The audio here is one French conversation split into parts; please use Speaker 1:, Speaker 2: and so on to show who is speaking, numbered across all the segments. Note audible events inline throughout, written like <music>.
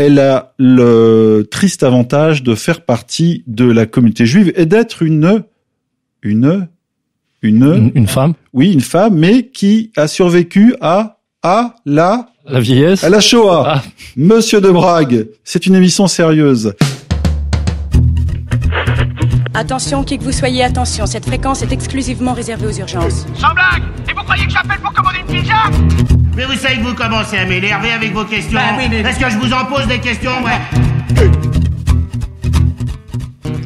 Speaker 1: elle a le triste avantage de faire partie de la communauté juive et d'être une une
Speaker 2: une une femme.
Speaker 1: Oui, une femme, mais qui a survécu à à la
Speaker 2: la vieillesse,
Speaker 1: à la Shoah. Ah. Monsieur de Brague, c'est une émission sérieuse.
Speaker 3: Attention, qui que vous soyez, attention, cette fréquence est exclusivement réservée aux urgences.
Speaker 4: Sans blague Et vous croyez que j'appelle pour commander une pizza?
Speaker 5: Mais vous savez que vous commencez à m'énerver avec vos questions. Bah Est-ce que je vous en pose des questions,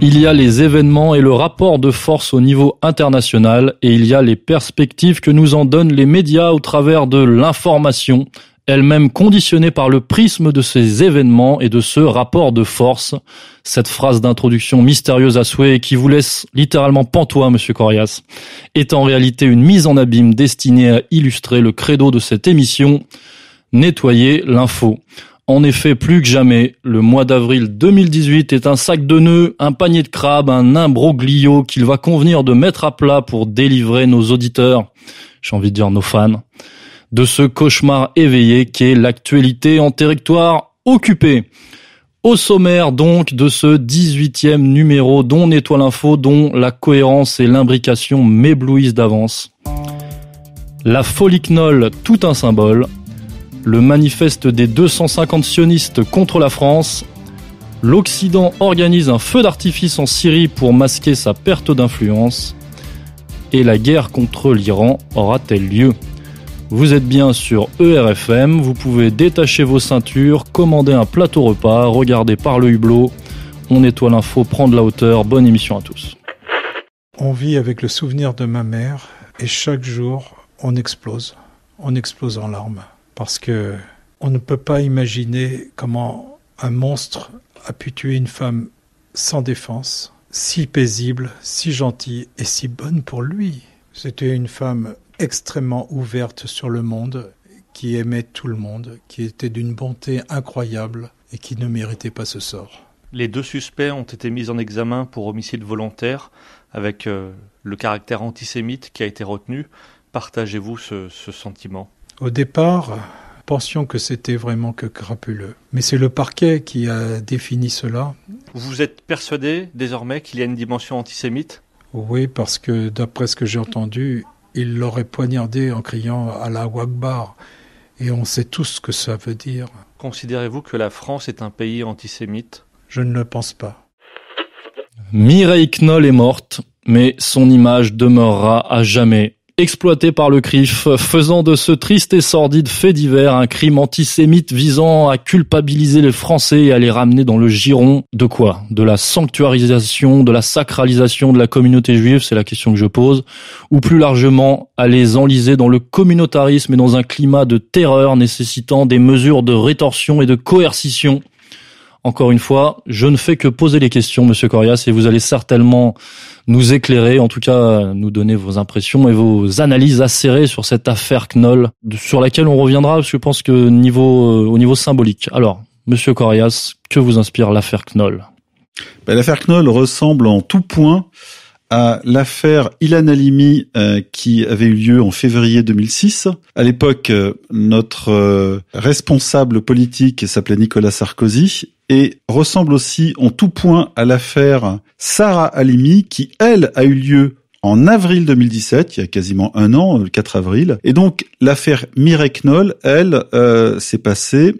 Speaker 2: Il y a les événements et le rapport de force au niveau international et il y a les perspectives que nous en donnent les médias au travers de l'information elle-même conditionnée par le prisme de ces événements et de ce rapport de force. Cette phrase d'introduction mystérieuse à souhait qui vous laisse littéralement pantois, monsieur Corias, est en réalité une mise en abîme destinée à illustrer le credo de cette émission, nettoyer l'info. En effet, plus que jamais, le mois d'avril 2018 est un sac de nœuds, un panier de crabes, un imbroglio qu'il va convenir de mettre à plat pour délivrer nos auditeurs, j'ai envie de dire nos fans, de ce cauchemar éveillé qu'est l'actualité en territoire occupé. Au sommaire donc de ce 18e numéro dont Nettoie l'info, dont la cohérence et l'imbrication m'éblouissent d'avance. La folie knoll, tout un symbole. Le manifeste des 250 sionistes contre la France. L'Occident organise un feu d'artifice en Syrie pour masquer sa perte d'influence. Et la guerre contre l'Iran aura-t-elle lieu? Vous êtes bien sur ERFM, vous pouvez détacher vos ceintures, commander un plateau repas, regarder par le hublot. On nettoie l'info, prendre la hauteur. Bonne émission à tous.
Speaker 6: On vit avec le souvenir de ma mère et chaque jour on explose. On explose en larmes parce que on ne peut pas imaginer comment un monstre a pu tuer une femme sans défense, si paisible, si gentille et si bonne pour lui. C'était une femme extrêmement ouverte sur le monde, qui aimait tout le monde, qui était d'une bonté incroyable et qui ne méritait pas ce sort.
Speaker 7: Les deux suspects ont été mis en examen pour homicide volontaire avec euh, le caractère antisémite qui a été retenu. Partagez-vous ce, ce sentiment?
Speaker 6: Au départ, pensions que c'était vraiment que crapuleux. Mais c'est le parquet qui a défini cela.
Speaker 7: Vous êtes persuadé désormais qu'il y a une dimension antisémite?
Speaker 6: Oui, parce que d'après ce que j'ai entendu, il l'aurait poignardé en criant à la Wagbar. Et on sait tous ce que ça veut dire.
Speaker 7: Considérez-vous que la France est un pays antisémite?
Speaker 6: Je ne le pense pas.
Speaker 2: Mireille Knoll est morte, mais son image demeurera à jamais exploité par le CRIF, faisant de ce triste et sordide fait divers un crime antisémite visant à culpabiliser les Français et à les ramener dans le giron. De quoi? De la sanctuarisation, de la sacralisation de la communauté juive, c'est la question que je pose, ou plus largement à les enliser dans le communautarisme et dans un climat de terreur nécessitant des mesures de rétorsion et de coercition encore une fois, je ne fais que poser les questions, Monsieur Corias, et vous allez certainement nous éclairer, en tout cas nous donner vos impressions et vos analyses acérées sur cette affaire Knoll, sur laquelle on reviendra, parce que je pense que niveau, euh, au niveau symbolique. Alors, Monsieur Corias, que vous inspire l'affaire Knoll?
Speaker 1: Ben, L'affaire Knoll ressemble en tout point à l'affaire Ilan Halimi euh, qui avait eu lieu en février 2006. À l'époque, euh, notre responsable politique s'appelait Nicolas Sarkozy et ressemble aussi en tout point à l'affaire Sarah Halimi qui, elle, a eu lieu en avril 2017, il y a quasiment un an, le 4 avril. Et donc l'affaire Mireille Knoll, elle, euh, s'est passée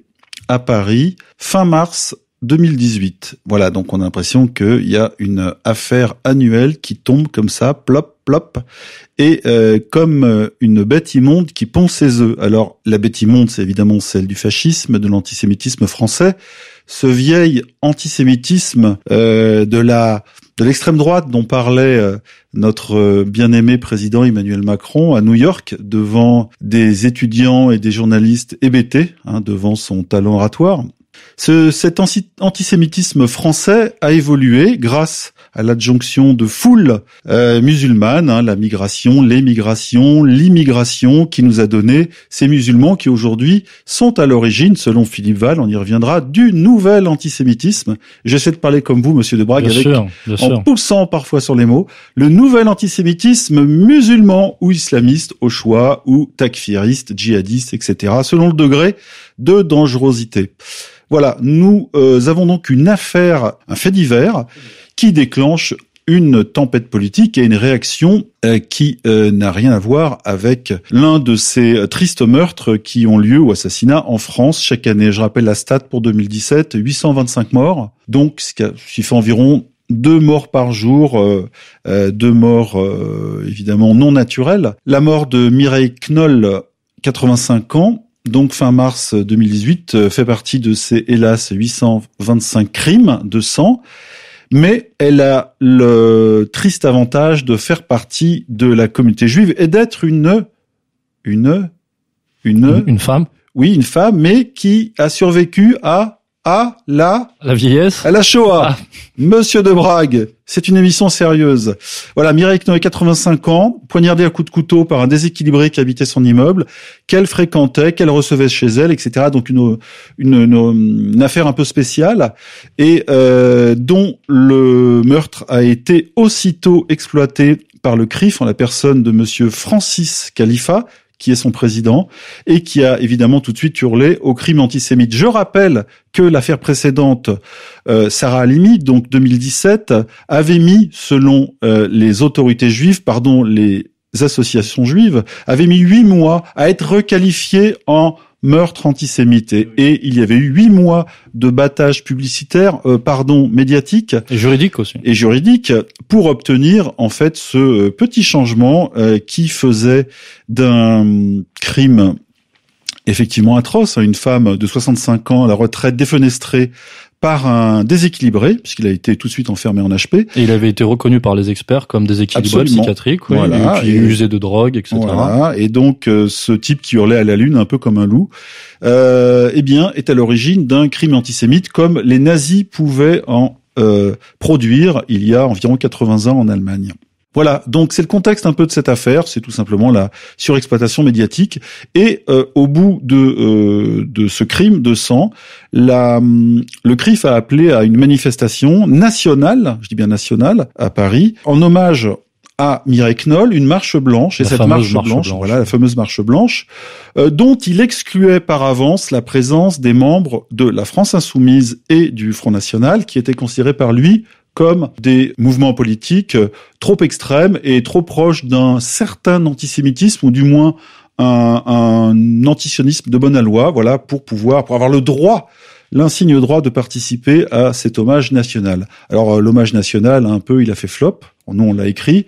Speaker 1: à Paris fin mars 2018. Voilà, donc on a l'impression qu'il y a une affaire annuelle qui tombe comme ça, plop, plop, et euh, comme euh, une bête immonde qui pond ses œufs. Alors la bête immonde, c'est évidemment celle du fascisme, de l'antisémitisme français, ce vieil antisémitisme euh, de la de l'extrême droite dont parlait notre bien-aimé président Emmanuel Macron à New York devant des étudiants et des journalistes hébétés hein, devant son talent oratoire. Ce, cet antisémitisme français a évolué grâce à l'adjonction de foules euh, musulmanes, hein, la migration, l'émigration, l'immigration, qui nous a donné ces musulmans qui aujourd'hui sont à l'origine, selon Philippe Val, on y reviendra, du nouvel antisémitisme. J'essaie de parler comme vous, Monsieur de Brague, avec, en poussant parfois sur les mots, le nouvel antisémitisme musulman ou islamiste au choix, ou takfiriste, djihadiste, etc., selon le degré de dangerosité. Voilà, nous euh, avons donc une affaire, un fait divers, qui déclenche une tempête politique et une réaction euh, qui euh, n'a rien à voir avec l'un de ces tristes meurtres qui ont lieu ou assassinats en France chaque année. Je rappelle la stat pour 2017, 825 morts, donc ce qui fait environ deux morts par jour, euh, deux morts évidemment non naturelles. La mort de Mireille Knoll, 85 ans, donc fin mars 2018, fait partie de ces hélas 825 crimes de sang mais elle a le triste avantage de faire partie de la communauté juive et d'être une une
Speaker 2: une une femme.
Speaker 1: Oui, une femme, mais qui a survécu à à la
Speaker 2: la vieillesse
Speaker 1: à la Shoah. Ah. Monsieur de Brague, c'est une émission sérieuse. Voilà, Mireille Knoé, 85 ans, poignardée à coups de couteau par un déséquilibré qui habitait son immeuble, qu'elle fréquentait, qu'elle recevait chez elle, etc. Donc une une, une, affaire un peu spéciale et euh, dont le meurtre a été aussitôt exploité par le CRIF en la personne de Monsieur Francis Khalifa, qui est son président, et qui a évidemment tout de suite hurlé au crime antisémite. Je rappelle que l'affaire précédente, euh, Sarah Halimi, donc 2017, avait mis, selon euh, les autorités juives, pardon, les associations juives, avait mis huit mois à être requalifiée en meurtre antisémite. Et, il y avait eu huit mois de battage publicitaire, euh, pardon, médiatique.
Speaker 2: Et juridique aussi.
Speaker 1: Et juridique pour obtenir, en fait, ce euh, petit changement euh, qui faisait d'un crime effectivement atroce, hein, une femme de 65 ans à la retraite défenestrée par un déséquilibré, puisqu'il a été tout de suite enfermé en HP.
Speaker 2: Et il avait été reconnu par les experts comme déséquilibré psychiatrique, voilà, et, usé de drogue, etc.
Speaker 1: Voilà, et donc euh, ce type qui hurlait à la lune, un peu comme un loup, euh, eh bien, est à l'origine d'un crime antisémite comme les nazis pouvaient en euh, produire il y a environ 80 ans en Allemagne. Voilà, donc c'est le contexte un peu de cette affaire, c'est tout simplement la surexploitation médiatique. Et euh, au bout de, euh, de ce crime de sang, la, le CRIF a appelé à une manifestation nationale, je dis bien nationale, à Paris, en hommage à Mireille Knoll une marche blanche et cette marche, blanche, voilà la fameuse marche blanche euh, dont il excluait par avance la présence des membres de la France insoumise et du Front national qui étaient considérés par lui comme des mouvements politiques euh, trop extrêmes et trop proches d'un certain antisémitisme ou du moins un, un antisionisme de bonne loi, voilà, pour pouvoir, pour avoir le droit, l'insigne droit de participer à cet hommage national. Alors euh, l'hommage national, un peu, il a fait flop. Nous, on l'a écrit.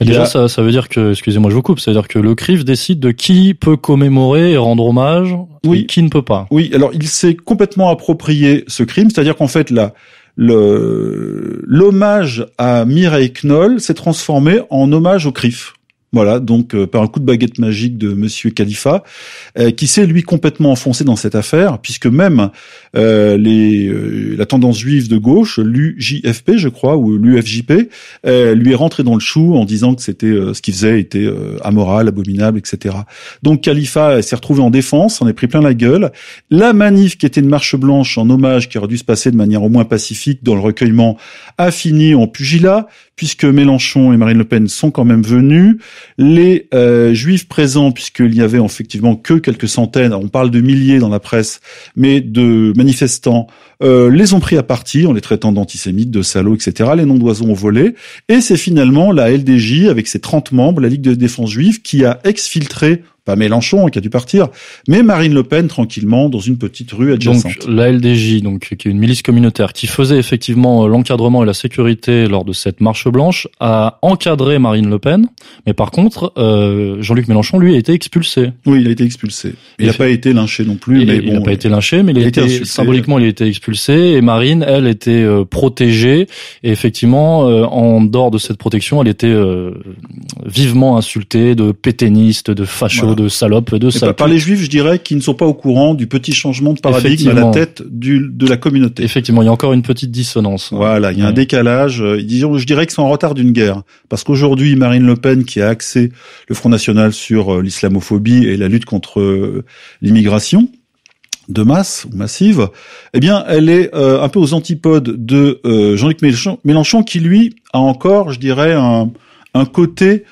Speaker 2: déjà, ça, ça, veut dire que, excusez-moi, je vous coupe, ça veut dire que le CRIF décide de qui peut commémorer et rendre hommage, oui. et qui ne peut pas.
Speaker 1: Oui, alors il s'est complètement approprié ce crime, c'est-à-dire qu'en fait, là, le l'hommage à Mireille Knoll s'est transformé en hommage au CRIF. Voilà, donc euh, par un coup de baguette magique de Monsieur Khalifa, euh, qui s'est lui complètement enfoncé dans cette affaire, puisque même euh, les, la tendance juive de gauche, l'UJFP, je crois, ou l'UFJP, lui est rentré dans le chou en disant que c'était ce qu'il faisait était amoral, abominable, etc. Donc Khalifa s'est retrouvé en défense, en est pris plein la gueule. La manif, qui était une marche blanche en hommage, qui aurait dû se passer de manière au moins pacifique dans le recueillement, a fini en pugilat puisque Mélenchon et Marine Le Pen sont quand même venus. Les euh, juifs présents, puisqu'il y avait effectivement que quelques centaines, on parle de milliers dans la presse, mais de manifestants, euh, les ont pris à partie en les traitant d'antisémites, de salauds, etc. Les noms d'oiseaux ont volé. Et c'est finalement la LDJ, avec ses 30 membres, la Ligue de défense juive, qui a exfiltré pas Mélenchon qui a dû partir, mais Marine Le Pen tranquillement dans une petite rue adjacente.
Speaker 2: Donc la LDJ, donc qui est une milice communautaire qui faisait effectivement euh, l'encadrement et la sécurité lors de cette marche blanche, a encadré Marine Le Pen, mais par contre euh, Jean-Luc Mélenchon lui a été expulsé.
Speaker 1: Oui, il a été expulsé. Il n'a pas été lynché non plus, mais
Speaker 2: il n'a pas été lynché, mais il, a été, symboliquement il a été expulsé et Marine, elle, était euh, protégée et effectivement en dehors de cette protection, elle était vivement insultée de péténiste, de facho, de salopes, de
Speaker 1: ça. Par les juifs, je dirais, qui ne sont pas au courant du petit changement de paradigme à la tête du, de la communauté.
Speaker 2: Effectivement, il y a encore une petite dissonance.
Speaker 1: Voilà, il y a un décalage. Euh, disons, je dirais que c'est en retard d'une guerre. Parce qu'aujourd'hui, Marine Le Pen, qui a axé le Front National sur euh, l'islamophobie et la lutte contre euh, l'immigration, de masse ou massive, eh bien, elle est un peu aux antipodes de Jean-Luc Mélenchon, Mélenchon, qui lui a encore, je dirais, un, un côté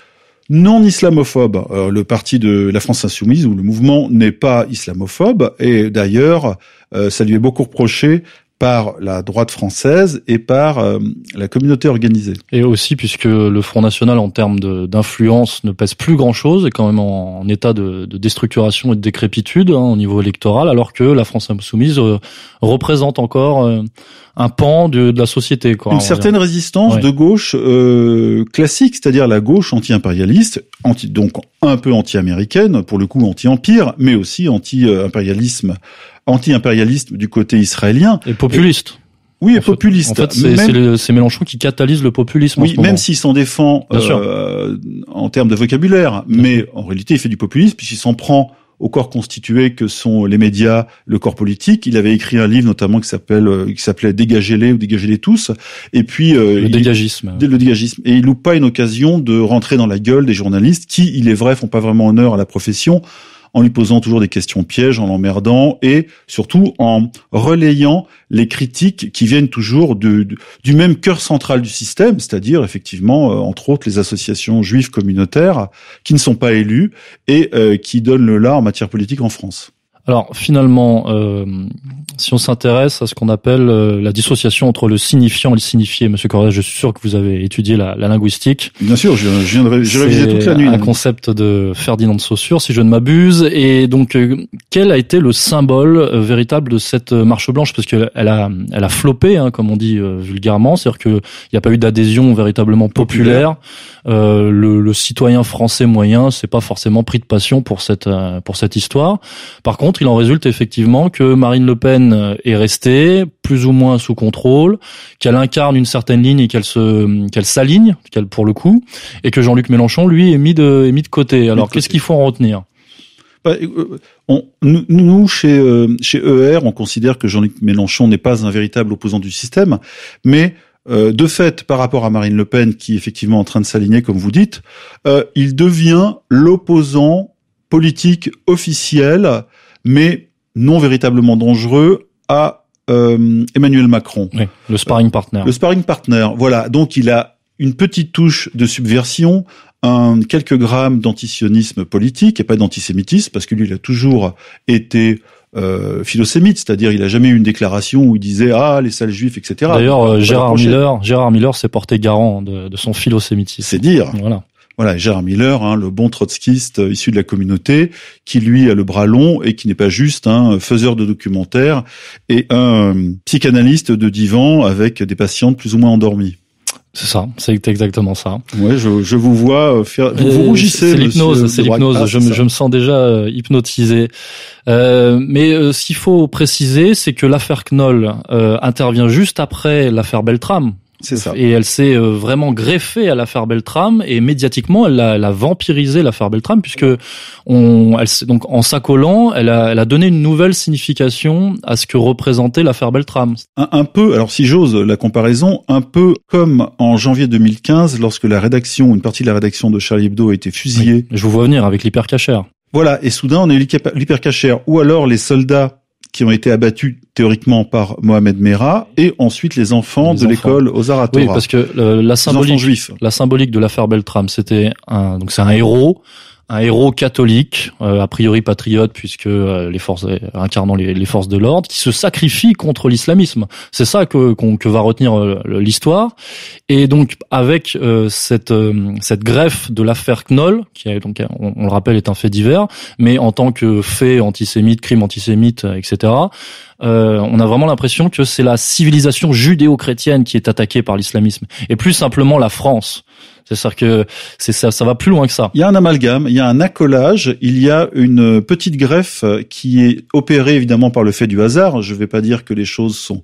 Speaker 1: non islamophobe. Euh, le parti de la France insoumise ou le mouvement n'est pas islamophobe et d'ailleurs, euh, ça lui est beaucoup reproché par la droite française et par euh, la communauté organisée.
Speaker 2: Et aussi puisque le Front National en termes d'influence ne pèse plus grand-chose, est quand même en, état de, de, déstructuration et de décrépitude hein, au niveau électoral, alors que la France insoumise euh, représente encore euh, un pan de, de, la société. Quoi,
Speaker 1: Une certaine résistance de gauche classique, c'est-à-dire la gauche anti-impérialiste, anti, donc un peu anti-américaine, pour le coup anti-empire, mais aussi anti-impérialisme anti-impérialiste du côté israélien.
Speaker 2: Et populiste.
Speaker 1: oui, et populiste.
Speaker 2: En fait, c'est Mélenchon qui catalyse le populisme.
Speaker 1: Oui, même s'il s'en défend euh, en termes de vocabulaire, mais en réalité, il fait du populisme puisqu'il s'en prend au corps constitué que sont les médias, le corps politique. Il avait écrit un livre notamment qui s'appelle euh, qui s'appelait Dégagez-les ou Dégagez-les tous. Et puis
Speaker 2: euh, le dégagisme.
Speaker 1: le dégagisme. Et il loupe pas une occasion de rentrer dans la gueule des journalistes qui, il est vrai, font pas vraiment honneur à la profession en lui posant toujours des questions pièges, en l'emmerdant et surtout en relayant les critiques qui viennent toujours du même cœur central du système, c'est-à-dire effectivement, euh, entre autres, les associations juives communautaires qui ne sont pas élues et euh, qui donnent le là en matière politique en France.
Speaker 2: Alors finalement, euh, si on s'intéresse à ce qu'on appelle euh, la dissociation entre le signifiant et le signifié, Monsieur Correa, je suis sûr que vous avez étudié la, la linguistique.
Speaker 1: Bien sûr, je, je viens de j'ai révisé toute la nuit.
Speaker 2: Un concept de Ferdinand de Saussure, si je ne m'abuse. Et donc, euh, quel a été le symbole euh, véritable de cette marche blanche? Parce qu'elle a, elle a floppé, hein, comme on dit vulgairement, c'est-à-dire qu'il n'y a pas eu d'adhésion véritablement populaire. Euh, le, le, citoyen français moyen s'est pas forcément pris de passion pour cette pour cette histoire. Par contre, il en résulte effectivement que Marine Le Pen est restée plus ou moins sous contrôle, qu'elle incarne une certaine ligne et qu'elle se qu'elle s'aligne, qu'elle pour le coup, et que Jean-Luc Mélenchon lui est mis de est mis de côté. Alors qu'est-ce qu'il faut en retenir?
Speaker 1: Bah, euh, on, nous, chez, euh, chez ER, on considère que Jean-Luc Mélenchon n'est pas un véritable opposant du système, mais euh, de fait, par rapport à Marine Le Pen, qui est effectivement en train de s'aligner, comme vous dites, euh, il devient l'opposant politique officiel, mais non véritablement dangereux, à euh, Emmanuel Macron.
Speaker 2: le sparring partner.
Speaker 1: le sparring partner, voilà. Donc il a une petite touche de subversion, un, quelques grammes d'antisionisme politique et pas d'antisémitisme, parce que lui, il a toujours été euh, philosémite, c'est-à-dire il a jamais eu une déclaration où il disait ah les sales juifs, etc.
Speaker 2: D'ailleurs, euh, Gérard Miller, Gérard Miller s'est porté garant de, de son philosémitisme.
Speaker 1: C'est dire. Voilà. Voilà, Gérard Miller, hein, le bon trotskiste euh, issu de la communauté, qui lui a le bras long et qui n'est pas juste un faiseur de documentaires et un psychanalyste de divan avec des patientes plus ou moins endormies.
Speaker 2: C'est ça, c'est exactement ça.
Speaker 1: Ouais, je, je vous vois euh, faire. Vous, vous rougissez.
Speaker 2: C'est l'hypnose, c'est l'hypnose. je, je, me sens déjà euh, hypnotisé. Euh, mais euh, ce qu'il faut préciser, c'est que l'affaire Knoll intervient juste après l'affaire Beltram.
Speaker 1: C'est ça.
Speaker 2: Et elle s'est euh, vraiment greffée à l'affaire Beltram et médiatiquement, elle a, elle a vampirisé l'affaire Beltram puisque on, elle, donc en s'accolant, elle a, elle a donné une nouvelle signification à ce que représentait l'affaire Beltram.
Speaker 1: Un, un, peu, alors si j'ose la comparaison, un peu comme en janvier 2015 lorsque la rédaction, une partie de la rédaction de Charlie Hebdo a été fusillée.
Speaker 2: Je vous vois venir avec l'hypercachère.
Speaker 1: Voilà, et soudain on a eu l'hypercachère, ou alors les soldats qui ont été abattus théoriquement par Mohamed Merah et ensuite les enfants de l'école aux Aratora.
Speaker 2: Oui, parce que euh, la symbolique, la symbolique de l'affaire Beltram, c'était un, donc c'est un héros un héros catholique, euh, a priori patriote puisque euh, les forces euh, incarnant les, forces de l'ordre, qui se sacrifie contre l'islamisme. C'est ça que, va retenir l'histoire. Et donc avec cette greffe de l'affaire Knoll, qui donc on, le rappelle est un fait divers, mais en tant que fait antisémite, crime antisémite, etc. on a vraiment l'impression que c'est la civilisation judéo-chrétienne qui est attaquée par l'islamisme, et plus simplement la France. C'est-à-dire que c'est ça, ça va plus loin que ça.
Speaker 1: Il y a un amalgame, il y a un accolage, il y a une petite greffe qui est opérée évidemment par le fait du hasard. Je ne vais pas dire que les choses sont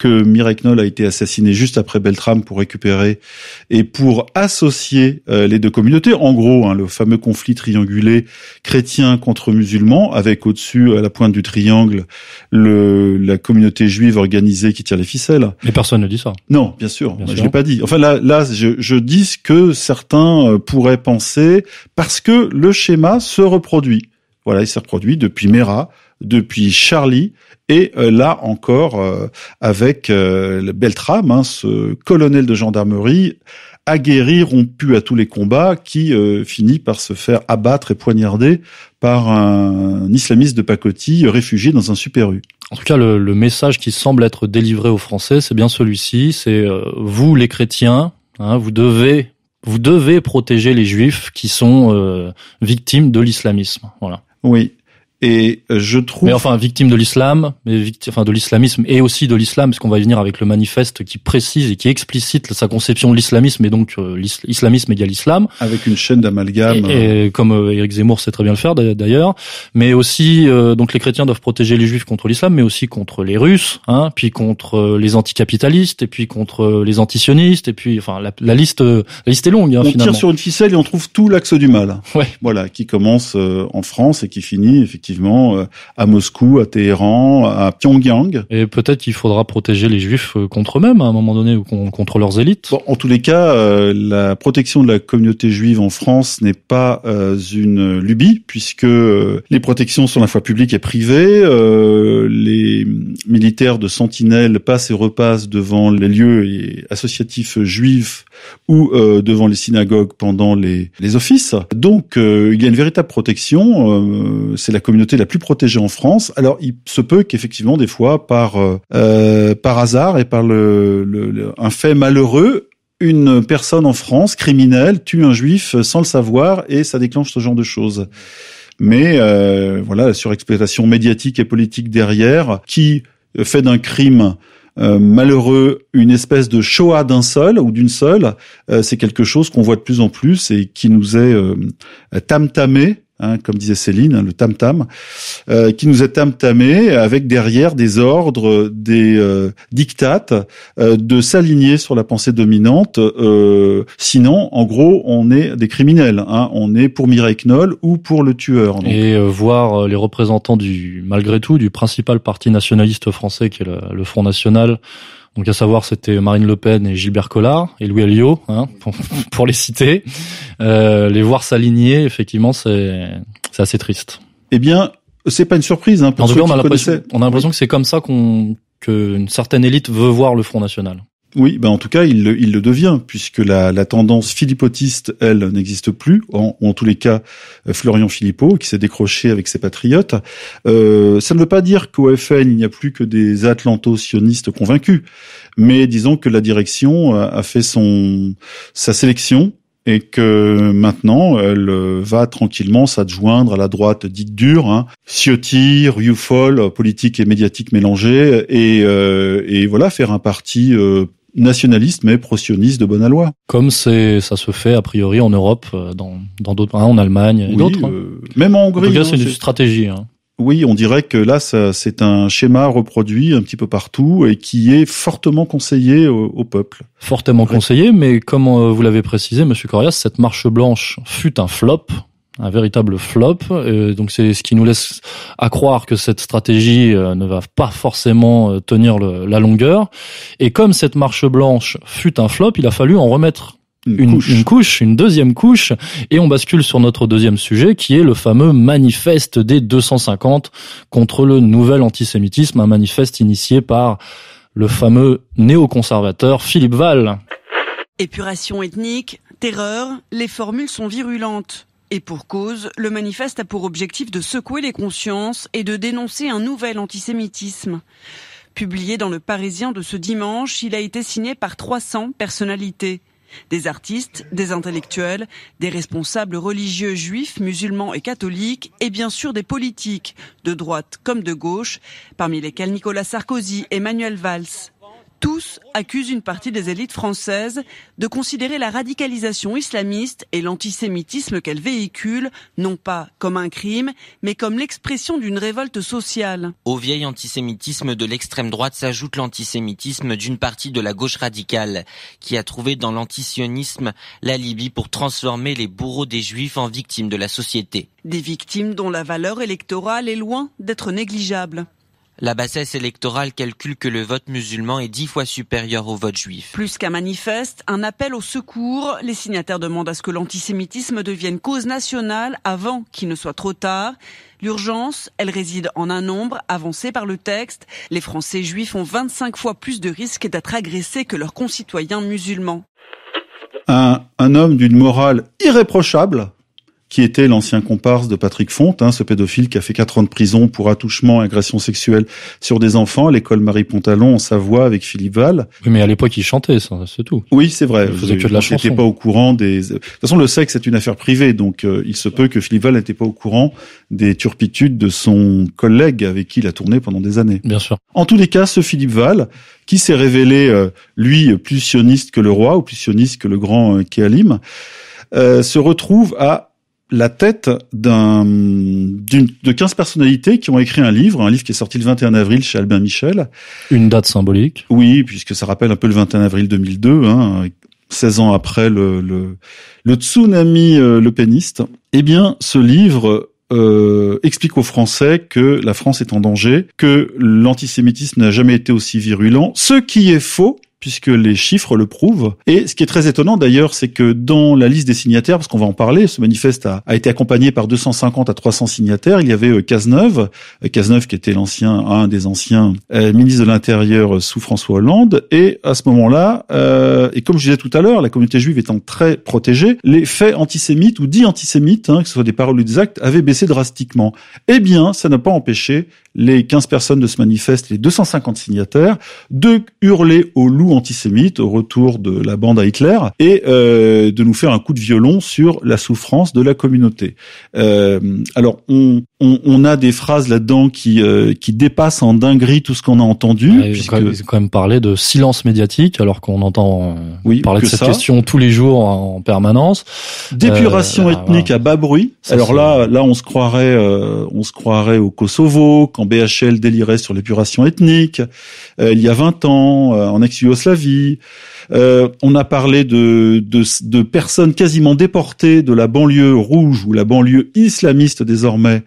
Speaker 1: que Mireille Knoll a été assassiné juste après Beltram pour récupérer et pour associer euh, les deux communautés. En gros, hein, le fameux conflit triangulé chrétien contre musulman, avec au-dessus, à la pointe du triangle, le, la communauté juive organisée qui tire les ficelles.
Speaker 2: Mais personne ne dit ça.
Speaker 1: Non, bien sûr, je l'ai pas dit. Enfin là, là, je, je dis ce que certains euh, pourraient penser parce que le schéma se reproduit. Voilà, il s'est reproduit depuis Mera, depuis Charlie et euh, là encore euh, avec euh, Beltram, hein, ce colonel de gendarmerie aguerri, rompu à tous les combats, qui finit par se faire abattre et poignarder par un islamiste de pacotille réfugié dans un super U.
Speaker 2: En tout cas, le, le, message qui semble être délivré aux Français, c'est bien celui-ci. C'est vous, les chrétiens, hein, vous devez vous devez protéger les juifs qui sont euh, victimes de l'islamisme. Voilà.
Speaker 1: Oui, et euh, je trouve.
Speaker 2: Mais enfin, victime de l'islam, mais victime, enfin de l'islamisme et aussi de l'islam, parce qu'on va y venir avec le manifeste qui précise et qui explicite sa conception de l'islamisme et donc euh, l'islamisme égale l'islam.
Speaker 1: Avec une chaîne d'amalgame.
Speaker 2: Et, et, comme euh, Éric Zemmour sait très bien le faire d'ailleurs, mais aussi donc les chrétiens doivent protéger les juifs contre l'islam, mais aussi contre les Russes, hein, puis contre les anticapitalistes, et puis contre les antisionistes, et puis enfin la, la liste la liste est longue. Hein,
Speaker 1: on
Speaker 2: finalement.
Speaker 1: tire sur une ficelle et on trouve tout l'axe du mal.
Speaker 2: Ouais.
Speaker 1: Voilà, qui commence en France et qui finit effectivement effectivement euh, à Moscou, à Téhéran, à Pyongyang.
Speaker 2: Et peut-être qu'il faudra protéger les juifs euh, contre eux-mêmes à un moment donné ou contre leurs élites.
Speaker 1: Bon, en tous les cas, euh, la protection de la communauté juive en France n'est pas une lubie puisque les protections sont à la fois publiques et privées. les militaires de Sentinelle passent et repassent devant les lieux associatifs juifs ou devant les synagogues pendant les, les offices. Donc, il y a une véritable protection. c'est la communauté la plus protégée en France. Alors, il se peut qu'effectivement, des fois, par euh, par hasard et par le, un fait malheureux, une personne en France criminelle tue un juif sans le savoir et ça déclenche ce genre de choses. Mais euh, voilà, la surexploitation médiatique et politique derrière, qui fait d'un crime euh, malheureux une espèce de Shoah d'un seul ou d'une seule, euh, c'est quelque chose qu'on voit de plus en plus et qui nous est euh, tam-tamé Hein, comme disait Céline, hein, le tam-tam, euh, qui nous est tam-tamé avec derrière des ordres, des euh, dictates, euh, de s'aligner sur la pensée dominante. Euh, sinon, en gros, on est des criminels. Hein, on est pour Mireille Knoll ou pour le tueur. Donc.
Speaker 2: Et euh, voir les représentants du, malgré tout, du principal parti nationaliste français, qui est le Front National, donc à savoir, c'était Marine Le Pen et Gilbert Collard et Louis Alliot, hein, pour, <laughs> pour, les citer. Euh, les voir s'aligner, effectivement, c'est c'est assez triste.
Speaker 1: Eh bien, c'est pas une surprise. Hein, pour
Speaker 2: en tout
Speaker 1: cas,
Speaker 2: on a l'impression, on a l'impression que c'est comme ça qu'on qu'une certaine élite veut voir le Front National.
Speaker 1: Oui, ben en tout cas, il le, il le devient, puisque la, la tendance philippotiste, elle, n'existe plus, en, ou en tous les cas, euh, Florian Philippot, qui s'est décroché avec ses patriotes. Euh, ça ne veut pas dire qu'au FN, il n'y a plus que des atlanto-sionistes convaincus, mais disons que la direction a fait son sa sélection, et que maintenant elle va tranquillement s'adjoindre à la droite dite dure, hein, Ciotti, Rioufol, politique et médiatique mélangés, et, euh, et voilà faire un parti euh, nationaliste mais pro-sioniste de bonne loi.
Speaker 2: Comme c'est ça se fait a priori en Europe, euh, dans dans d'autres, hein, en Allemagne et
Speaker 1: oui,
Speaker 2: d'autres. Hein.
Speaker 1: Euh, même en Hongrie.
Speaker 2: En tout cas,
Speaker 1: hein,
Speaker 2: c'est une stratégie. Hein.
Speaker 1: Oui, on dirait que là, c'est un schéma reproduit un petit peu partout et qui est fortement conseillé au, au peuple.
Speaker 2: Fortement ouais. conseillé, mais comme euh, vous l'avez précisé, Monsieur Corias, cette marche blanche fut un flop, un véritable flop. Euh, donc c'est ce qui nous laisse à croire que cette stratégie euh, ne va pas forcément euh, tenir le, la longueur. Et comme cette marche blanche fut un flop, il a fallu en remettre une, une, couche. une, couche. une deuxième couche, et on bascule sur notre deuxième sujet, qui est le fameux manifeste des 250 contre le nouvel antisémitisme, un manifeste initié par le fameux néoconservateur Philippe Val.
Speaker 8: Épuration ethnique, terreur, les formules sont virulentes. Et pour cause, le manifeste a pour objectif de secouer les consciences et de dénoncer un nouvel antisémitisme. Publié dans le Parisien de ce dimanche, il a été signé par 300 personnalités. Des artistes, des intellectuels, des responsables religieux juifs, musulmans et catholiques, et bien sûr des politiques, de droite comme de gauche, parmi lesquels Nicolas Sarkozy, Emmanuel Valls. Tous accusent une partie des élites françaises de considérer la radicalisation islamiste et l'antisémitisme qu'elle véhicule non pas comme un crime, mais comme l'expression d'une révolte sociale.
Speaker 9: Au vieil antisémitisme de l'extrême droite s'ajoute l'antisémitisme d'une partie de la gauche radicale, qui a trouvé dans l'antisionisme l'alibi pour transformer les bourreaux des juifs en victimes de la société.
Speaker 8: Des victimes dont la valeur électorale est loin d'être négligeable.
Speaker 9: La bassesse électorale calcule que le vote musulman est dix fois supérieur au vote juif.
Speaker 8: Plus qu'un manifeste, un appel au secours. Les signataires demandent à ce que l'antisémitisme devienne cause nationale avant qu'il ne soit trop tard. L'urgence, elle réside en un nombre avancé par le texte. Les Français juifs ont 25 fois plus de risques d'être agressés que leurs concitoyens musulmans.
Speaker 1: un, un homme d'une morale irréprochable, qui était l'ancien comparse de Patrick Fonte, hein, ce pédophile qui a fait quatre ans de prison pour attouchement et agression sexuelle sur des enfants à l'école Marie Pontalon en Savoie avec Philippe Val.
Speaker 2: Oui, mais à l'époque, il chantait, ça, c'est tout.
Speaker 1: Oui, c'est vrai.
Speaker 2: Il faisait que de la chanson.
Speaker 1: pas au courant des. De toute façon, le sexe est une affaire privée, donc euh, il se peut que Philippe Val n'était pas au courant des turpitudes de son collègue avec qui il a tourné pendant des années.
Speaker 2: Bien sûr.
Speaker 1: En tous les cas, ce Philippe Val, qui s'est révélé, euh, lui, plus sioniste que le roi, ou plus sioniste que le grand euh, Kéalim, euh, se retrouve à la tête d'un de 15 personnalités qui ont écrit un livre, un livre qui est sorti le 21 avril chez Albin Michel.
Speaker 2: Une date symbolique.
Speaker 1: Oui, puisque ça rappelle un peu le 21 avril 2002, hein, 16 ans après le, le, le tsunami euh, le péniste. Eh bien, ce livre euh, explique aux Français que la France est en danger, que l'antisémitisme n'a jamais été aussi virulent, ce qui est faux puisque les chiffres le prouvent. Et ce qui est très étonnant d'ailleurs, c'est que dans la liste des signataires, parce qu'on va en parler, ce manifeste a, été accompagné par 250 à 300 signataires. Il y avait euh, Cazeneuve, euh, Cazeneuve qui était l'ancien, un des anciens euh, ministres de l'Intérieur sous François Hollande. Et à ce moment-là, euh, et comme je disais tout à l'heure, la communauté juive étant très protégée, les faits antisémites ou dits antisémites, hein, que ce soit des paroles ou des actes, avaient baissé drastiquement. Eh bien, ça n'a pas empêché les 15 personnes de ce manifeste, les 250 signataires, de hurler au loup antisémite au retour de la bande à Hitler et euh, de nous faire un coup de violon sur la souffrance de la communauté. Euh, alors, on, on, on a des phrases là-dedans qui, euh, qui dépassent en dinguerie tout ce qu'on a entendu.
Speaker 2: Ouais,
Speaker 1: puisque...
Speaker 2: quand même, ils ont quand même parlé de silence médiatique, alors qu'on entend euh,
Speaker 1: Oui,
Speaker 2: parler de cette
Speaker 1: ça.
Speaker 2: question tous les jours en permanence.
Speaker 1: D'épuration
Speaker 2: Euh,
Speaker 1: ethnique
Speaker 2: voilà.
Speaker 1: à bas bruit.
Speaker 2: Ça,
Speaker 1: Alors là, là, on se croirait, euh, on se croirait au Kosovo quand BHL délirait sur l'épuration ethnique. il y a 20 ans, en Euh, on a parlé de, personnes quasiment déportées de la banlieue rouge ou la banlieue islamiste désormais.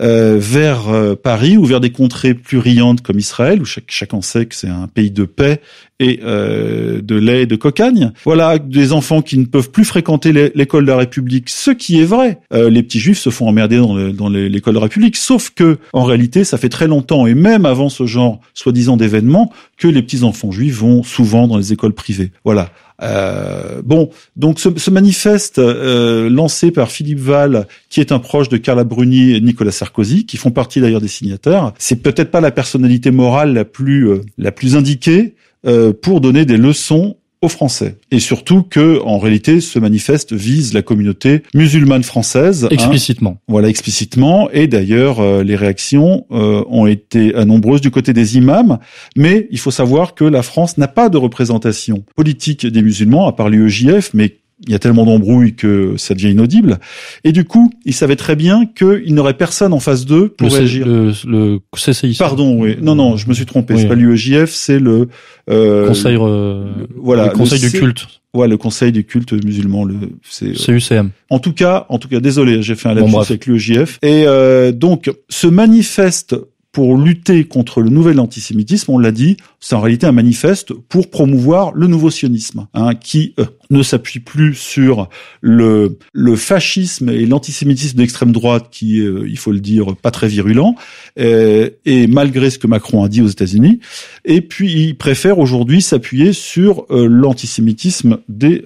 Speaker 1: euh, vers euh, Paris ou vers des contrées plus riantes comme Israël, où chacun sait que c'est un pays de paix et euh, de lait et de cocagne. Voilà, des enfants qui ne peuvent plus fréquenter l'é- l'école de la République, ce qui est vrai. Euh, les petits juifs se font emmerder dans, l'école de la République, sauf que en réalité, ça fait très longtemps, et même avant ce genre soi-disant d'événements, que les petits enfants juifs vont souvent dans les écoles privées. Voilà. Euh, bon, donc ce, ce manifeste euh, lancé par Philippe Val, qui est un proche de Carla Bruni et Nicolas Sarkozy, qui font partie d'ailleurs des signataires, c'est peut-être pas la personnalité morale la plus euh, la plus indiquée euh, pour donner des leçons aux Français. Et surtout que, en réalité, ce manifeste vise la communauté musulmane française. hein.
Speaker 2: Explicitement.
Speaker 1: Voilà, explicitement. Et d'ailleurs, euh, les réactions euh, ont été euh, nombreuses du côté des imams. Mais il faut savoir que la France n'a pas de représentation politique des musulmans, à part l'UEJF, mais il y a tellement d'embrouilles que ça devient inaudible. Et du coup, ils savaient très bien qu'il n'aurait personne en face d'eux pour
Speaker 2: Le,
Speaker 1: réagir.
Speaker 2: le, le CCIC.
Speaker 1: Pardon, oui. Non, non, je me suis trompé.
Speaker 2: Oui.
Speaker 1: C'est pas l'UEJF, c'est le euh,
Speaker 2: Conseil, euh,
Speaker 1: voilà,
Speaker 2: le conseil du culte.
Speaker 1: Ouais, le conseil du culte musulman. Le, c'est, euh,
Speaker 2: CUCM.
Speaker 1: en tout cas, en tout cas, désolé, j'ai fait un lapsus avec l'UEJF. Et euh, donc, ce manifeste pour lutter contre le nouvel antisémitisme, on l'a dit, c'est en réalité un manifeste pour promouvoir le nouveau sionisme, hein, qui euh, ne s'appuie plus sur le, le fascisme et l'antisémitisme d'extrême droite, qui est, euh, il faut le dire, pas très virulent, euh, et malgré ce que Macron a dit aux États-Unis. Et puis, il préfère aujourd'hui s'appuyer sur l'antisémitisme des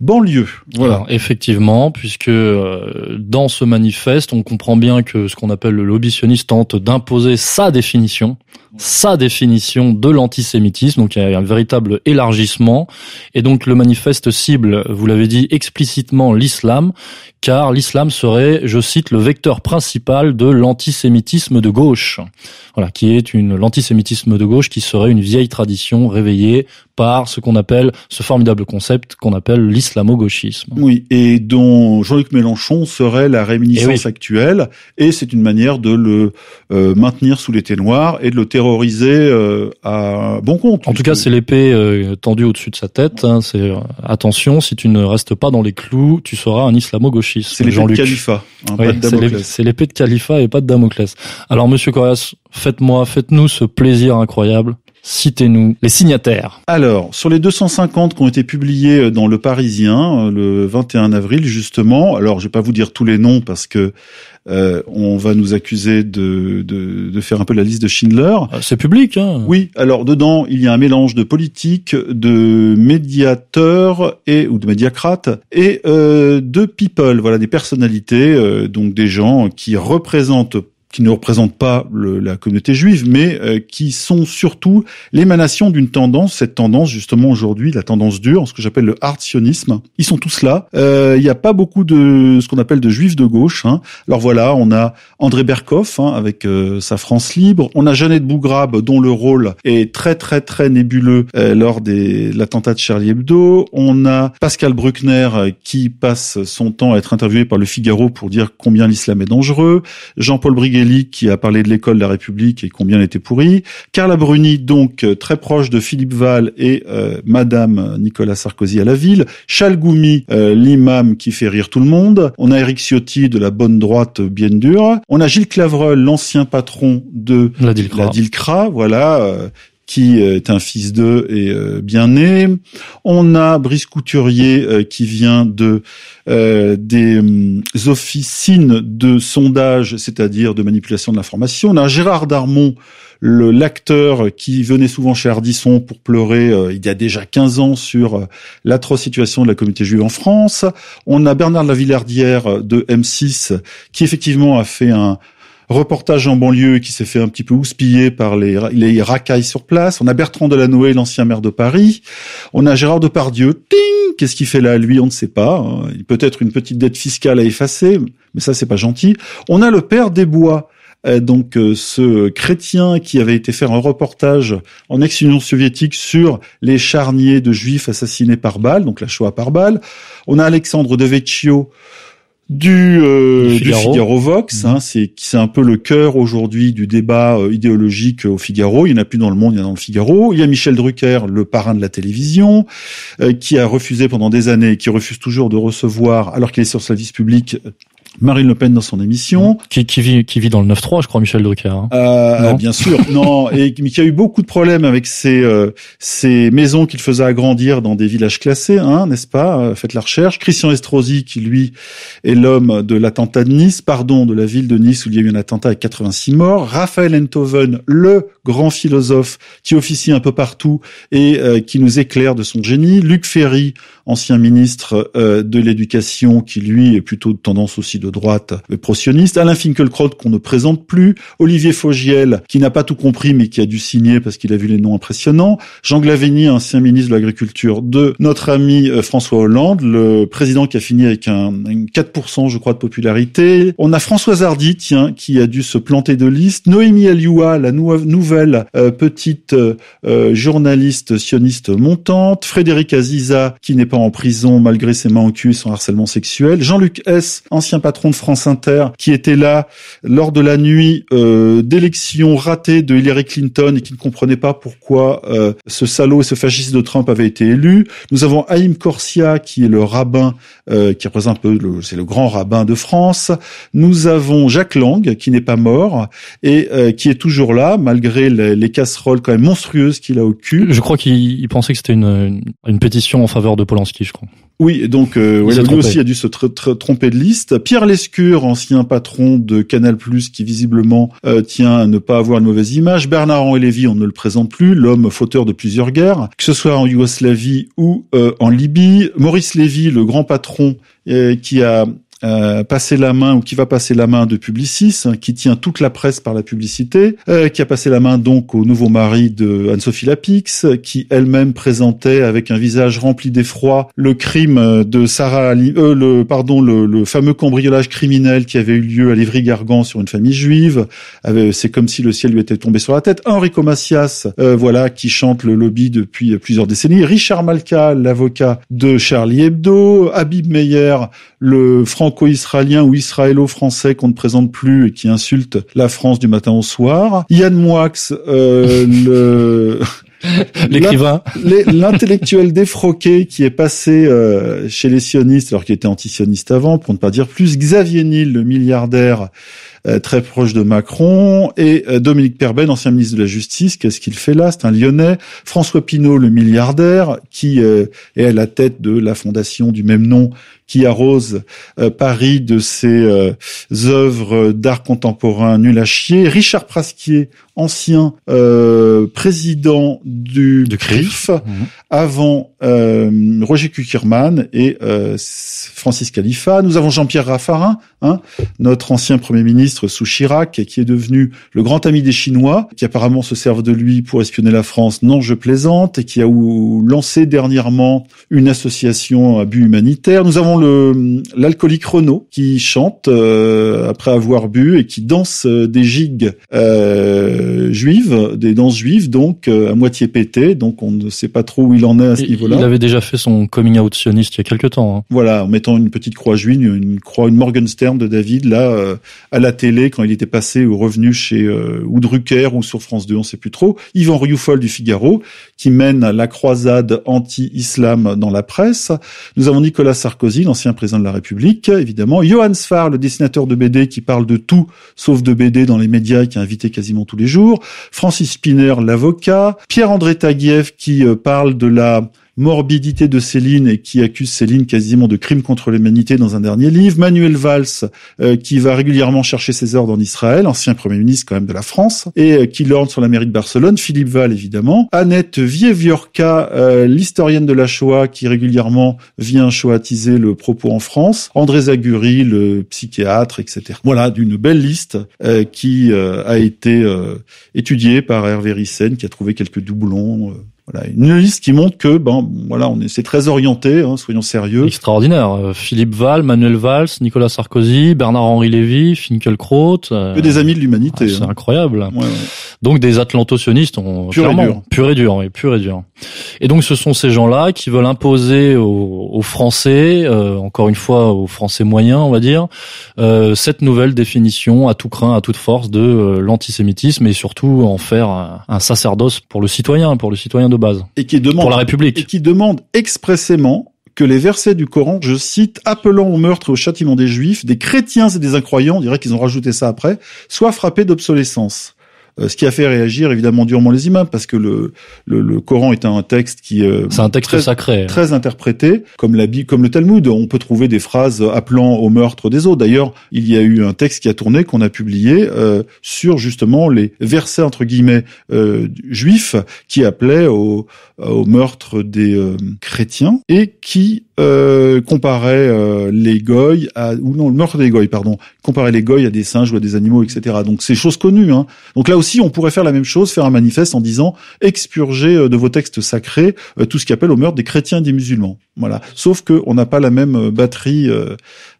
Speaker 1: banlieues. Voilà.
Speaker 2: Effectivement, puisque euh, dans ce manifeste, on comprend bien que ce qu'on appelle le lobby tente d'imposer sa définition, sa définition de l'antisémitisme. Donc il y a un véritable élargissement. Et donc le manifeste cible, vous l'avez dit explicitement, l'islam, car l'islam serait, je cite, le vecteur principal de l'antisémitisme de gauche. Voilà, qui est une l'antisémitisme de gauche qui serait une vieille tradition réveillée par ce qu'on appelle ce formidable concept qu'on appelle l'islamo-gauchisme.
Speaker 1: Oui, et dont Jean-Luc Mélenchon serait la réminiscence
Speaker 2: Eh oui.
Speaker 1: actuelle, et c'est une manière de le euh, maintenir sous l'été noir et de le terroriser euh, à bon compte.
Speaker 2: En tout cas, c'est l'épée euh, tendue au-dessus de sa tête. hein, c'est euh, attention, si tu ne restes pas dans les clous, tu seras un islamo-gauchiste.
Speaker 1: c'est l'épée de califat, hein,
Speaker 2: Oui, c'est l'épée de Califat et pas de Damoclès. Alors, Monsieur Corias, faites-moi, faites-nous ce plaisir incroyable. Citez-nous les signataires.
Speaker 1: Alors, sur les 250 qui ont été publiés dans Le Parisien le 21 avril, justement, alors je vais pas vous dire tous les noms parce que euh, on va nous accuser de, de, de, faire un peu la liste de Schindler.
Speaker 2: Ah, c'est public, hein
Speaker 1: Oui. Alors dedans, il y a un mélange de politique, de médiateurs et ou de médiacrates et euh, de people. Voilà, des personnalités, euh, donc des gens qui représentent qui ne représentent pas le, la communauté juive, mais euh, qui sont surtout l'émanation d'une tendance, cette tendance justement aujourd'hui, la tendance dure, ce que j'appelle le hard sionisme. Ils sont tous là. Euh, il n'y a pas beaucoup de ce qu'on appelle de juifs de gauche. Hein. Alors voilà, on a André Berkoff hein, avec euh, sa France libre. On a Jeannette Bougrabe dont le rôle est très très très nébuleux lors des l'attentat de Charlie Hebdo. On a Pascal Bruckner qui passe son temps à être interviewé par le Figaro pour dire combien l'islam est dangereux. Jean-Paul Briguet qui a parlé de l'école de la République et combien elle était pourrie. Carla Bruni, donc euh, très proche de Philippe Val et euh, Madame Nicolas Sarkozy à la ville. Chalgoumi, euh, l'imam qui fait rire tout le monde. On a Eric Ciotti de la bonne droite bien dure. On a Gilles Clavreul, l'ancien patron de
Speaker 2: la Dilcra,
Speaker 1: voilà qui est un fils d'eux et bien né. On a Brice Couturier qui vient de euh, des hum, officines de sondage, c'est-à-dire de manipulation de l'information. On a Gérard Darmon, le l'acteur qui venait souvent chez Ardisson pour pleurer euh, il y a déjà 15 ans sur euh, l'atroce situation de la communauté juive en France. On a Bernard Lavillardière de M6 qui effectivement a fait un reportage en banlieue qui s'est fait un petit peu houspiller par les, les racailles sur place. On a Bertrand Delanoë, l'ancien maire de Paris. On a Gérard Depardieu. Ting Qu'est-ce qu'il fait là Lui, on ne sait pas. Hein. Peut-être une petite dette fiscale à effacer, mais ça, c'est pas gentil. On a le père des Bois. Euh, donc euh, ce chrétien qui avait été faire un reportage en ex-Union soviétique sur les charniers de juifs assassinés par balle, donc la Shoah par balle. On a Alexandre Devecchio, du, euh, du, Figaro. Vox. Hein, c'est c'est un peu le cœur aujourd'hui du débat euh, idéologique au Figaro. Il n'y en a plus dans le monde, il y en a dans le Figaro. Il y a Michel Drucker, le parrain de la télévision, euh, qui a refusé pendant des années, qui refuse toujours de recevoir, alors qu'il est sur service public, Marine Le Pen dans son émission.
Speaker 2: Qui, qui vit, qui vit dans le 9-3, je crois, Michel Drucker. Hein.
Speaker 1: Euh, bien sûr, <laughs> non, et qui a eu beaucoup de problèmes avec ces, euh, ces maisons qu'il faisait agrandir dans des villages classés, hein, n'est-ce pas euh, Faites la recherche. Christian Estrosi, qui lui est l'homme de l'attentat de Nice, pardon, de la ville de Nice où il y a eu un attentat avec 86 morts. Raphaël Enthoven, le grand philosophe qui officie un peu partout et euh, qui nous éclaire de son génie. Luc Ferry, ancien ministre de l'éducation, qui lui est plutôt de tendance aussi de droite pro-sioniste, Alain Finkielkraut qu'on ne présente plus, Olivier Fogiel qui n'a pas tout compris mais qui a dû signer parce qu'il a vu les noms impressionnants, Jean Glavigny, ancien ministre de l'Agriculture de notre ami euh, François Hollande, le président qui a fini avec un, 4% je crois de popularité. On a Françoise Hardy, tiens, qui a dû se planter de liste, Noémie Alioua, la nouvelle euh, petite euh, journaliste sioniste montante, Frédéric Aziza qui n'est pas en prison malgré ses mains au cul et son harcèlement sexuel, Jean-Luc S, ancien patron de France Inter, qui était là lors de la nuit euh, d'élection ratée de Hillary Clinton et qui ne comprenait pas pourquoi euh, ce salaud et ce fasciste de Trump avait été élu. Nous avons Haïm Corsia, qui est le rabbin, euh, qui représente un peu, c'est le grand rabbin de France. Nous avons Jacques Lang, qui n'est pas mort et euh, qui est toujours là, malgré les, les casseroles quand même monstrueuses qu'il a au cul.
Speaker 2: Je crois qu'il pensait que c'était une, une pétition en faveur de Polanski, je crois.
Speaker 1: Oui, donc euh, lui aussi a dû se tromper de liste. Pierre Lescure, ancien patron de Canal+, qui visiblement euh, tient à ne pas avoir une mauvaise image. Bernard-Henri Lévy, on ne le présente plus, l'homme fauteur de plusieurs guerres, que ce soit en Yougoslavie ou euh, en Libye. Maurice Lévy, le grand patron euh, qui a euh, passer la main ou qui va passer la main de Publicis, hein, qui tient toute la presse par la publicité, euh, qui a passé la main donc au nouveau mari de Anne-Sophie Lapix, qui elle-même présentait avec un visage rempli d'effroi le crime de Sarah, euh, le pardon, le, fameux cambriolage criminel qui avait eu lieu à Livry-Gargan sur une famille juive. C'est comme si le ciel lui était tombé sur la tête. Enrico Macias, euh, voilà, qui chante le lobby depuis plusieurs décennies. Richard Malka, l'avocat de Charlie Hebdo. Habib Meyer, le franco-israélien ou israélo-français qu'on ne présente plus et qui insulte la France du matin au soir. Yann Moix, euh, <laughs> le...
Speaker 2: L'écrivain.
Speaker 1: L'intellectuel défroqué qui est passé euh, chez les sionistes alors qu'il était antisioniste avant, pour ne pas dire plus. Xavier Niel, le milliardaire très proche de Macron, et Dominique Perben, ancien ministre de la Justice. Qu'est-ce qu'il fait là? C'est un Lyonnais. François Pinault, le milliardaire, qui est à la tête de la fondation du même nom qui arrose euh, Paris de ses euh, œuvres d'art contemporain nul à chier. Richard Prasquier, ancien euh, président du,
Speaker 2: de
Speaker 1: CRIF, mhm. avant euh, Roger Kuckerman et euh, Francis Khalifa. Nous avons Jean-Pierre Raffarin, hein, notre ancien Premier ministre sous Chirac, qui est devenu le grand ami des Chinois, qui apparemment se servent de lui pour espionner la France. Non, je plaisante, et qui a lancé dernièrement une association à but humanitaire. Nous avons le l'alcoolique Renault, qui chante après avoir bu et qui danse des gigues. Euh, euh, juive, des danses juives, donc euh, à moitié pétées, donc on ne sait pas trop où il en est à ce niveau-là.
Speaker 2: Il avait déjà fait son coming out sioniste il y a quelques temps. Hein.
Speaker 1: Voilà, en mettant une petite croix juive, une, croix, une Morgenstern de David là euh, à la télé quand il était passé ou revenu chez ou Drucker ou sur France 2, on sait plus trop. Yvan Rioufol du Figaro qui mène la croisade anti-islam dans la presse. Nous avons Nicolas Sarkozy, l'ancien président de la République, évidemment. Johann Sfar, le dessinateur de BD qui parle de tout sauf de BD dans les médias et qui est invité quasiment tous les jours. Francis Spinner, l'avocat, Pierre-André Taguieff qui euh, parle de la morbidité de Céline et qui accuse Céline quasiment de crime contre l'humanité dans un dernier livre. Manuel Valls euh, qui va régulièrement chercher ses ordres en Israël, ancien Premier ministre quand même de la France, et euh, qui lorne sur la mairie de Barcelone. Philippe Val évidemment. Annette Vieviorka, euh, l'historienne de la Shoah qui régulièrement vient shoatiser le propos en France. André Zaguri, le psychiatre, etc. Voilà, d'une belle liste qui a été étudiée par Hervé Rissen qui a trouvé quelques doublons voilà, une liste qui montre que, ben, voilà, on est, c'est très orienté, hein, soyons sérieux.
Speaker 2: Extraordinaire. Euh, Philippe Val, Manuel Valls, Nicolas Sarkozy, Bernard-Henri Lévy, Finkielkraut.
Speaker 1: Euh, que des amis de l'humanité.
Speaker 2: Ah, c'est hein. incroyable. Donc des atlantocionistes, on, pur et dur. Pur et dur, oui, pur et dur. Et donc ce sont ces gens-là qui veulent imposer aux, Français, euh, encore une fois aux Français moyens, on va dire, euh, cette nouvelle définition à tout craint, à toute force de euh, l'antisémitisme et surtout en faire un, un sacerdoce pour le citoyen, pour le citoyen de base.
Speaker 1: Et qui demande,
Speaker 2: pour la République.
Speaker 1: Et qui demande expressément que les versets du Coran, je cite, appelant au meurtre et au châtiment des Juifs, des chrétiens et des incroyants, on dirait qu'ils ont rajouté ça après, soient frappés d'obsolescence. Euh, ce qui a fait réagir évidemment durement les imams parce que le le, le Coran est un texte qui
Speaker 2: euh, c'est un texte
Speaker 1: très,
Speaker 2: sacré hein.
Speaker 1: très interprété comme la comme le Talmud on peut trouver des phrases appelant au meurtre des autres d'ailleurs il y a eu un texte qui a tourné qu'on a publié euh, sur justement les versets entre guillemets euh, juifs qui appelaient au au meurtre des euh, chrétiens et qui euh, comparait euh, les goy à ou non le meurtre des goy pardon comparait les goy à des singes ou à des animaux etc donc c'est chose connue hein. donc là aussi on pourrait faire la même chose faire un manifeste en disant expurger euh, de vos textes sacrés tout ce qui appelle au meurtre des chrétiens et des musulmans. Voilà. Sauf que on n'a pas la même batterie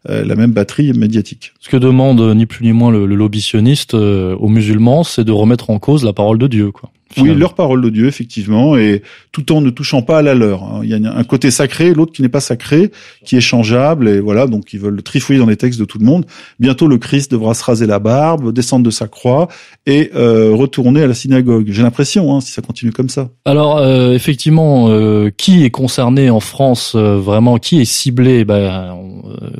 Speaker 1: la même batterie médiatique.
Speaker 2: Ce que demande ni plus ni moins le, le aux musulmans c'est de remettre en cause la parole de Dieu quoi
Speaker 1: oui, leur parole de Dieu, effectivement, et tout en ne touchant pas à la leur. Hein. Il y a un côté sacré, l'autre qui n'est pas sacré, qui est changeable, et voilà, donc ils veulent trifouiller dans les textes de tout le monde. Bientôt, le Christ devra se raser la barbe, descendre de sa croix et euh, retourner à la synagogue. J'ai l'impression, hein, si ça continue comme ça.
Speaker 2: Alors, euh, effectivement, euh, qui est concerné en France vraiment Qui est ciblé ben,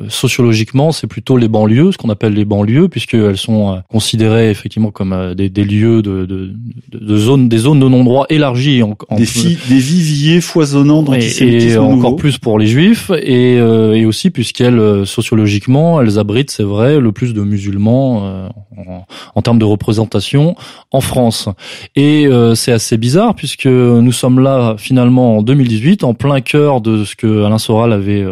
Speaker 2: Sociologiquement, c'est plutôt les banlieues, ce qu'on appelle les banlieues, puisqu'elles sont considérées effectivement comme des, des lieux de, de, de zones des zones de non-droit élargies. En,
Speaker 1: des, des viviers foisonnants
Speaker 2: et, et encore plus pour les juifs. Et, euh, et aussi puisqu'elles euh, sociologiquement elles abritent c'est vrai le plus de musulmans euh, en, en, termes de représentation en France. Et c'est assez bizarre puisque nous sommes là finalement en 2018 en plein cœur de ce que Alain Soral avait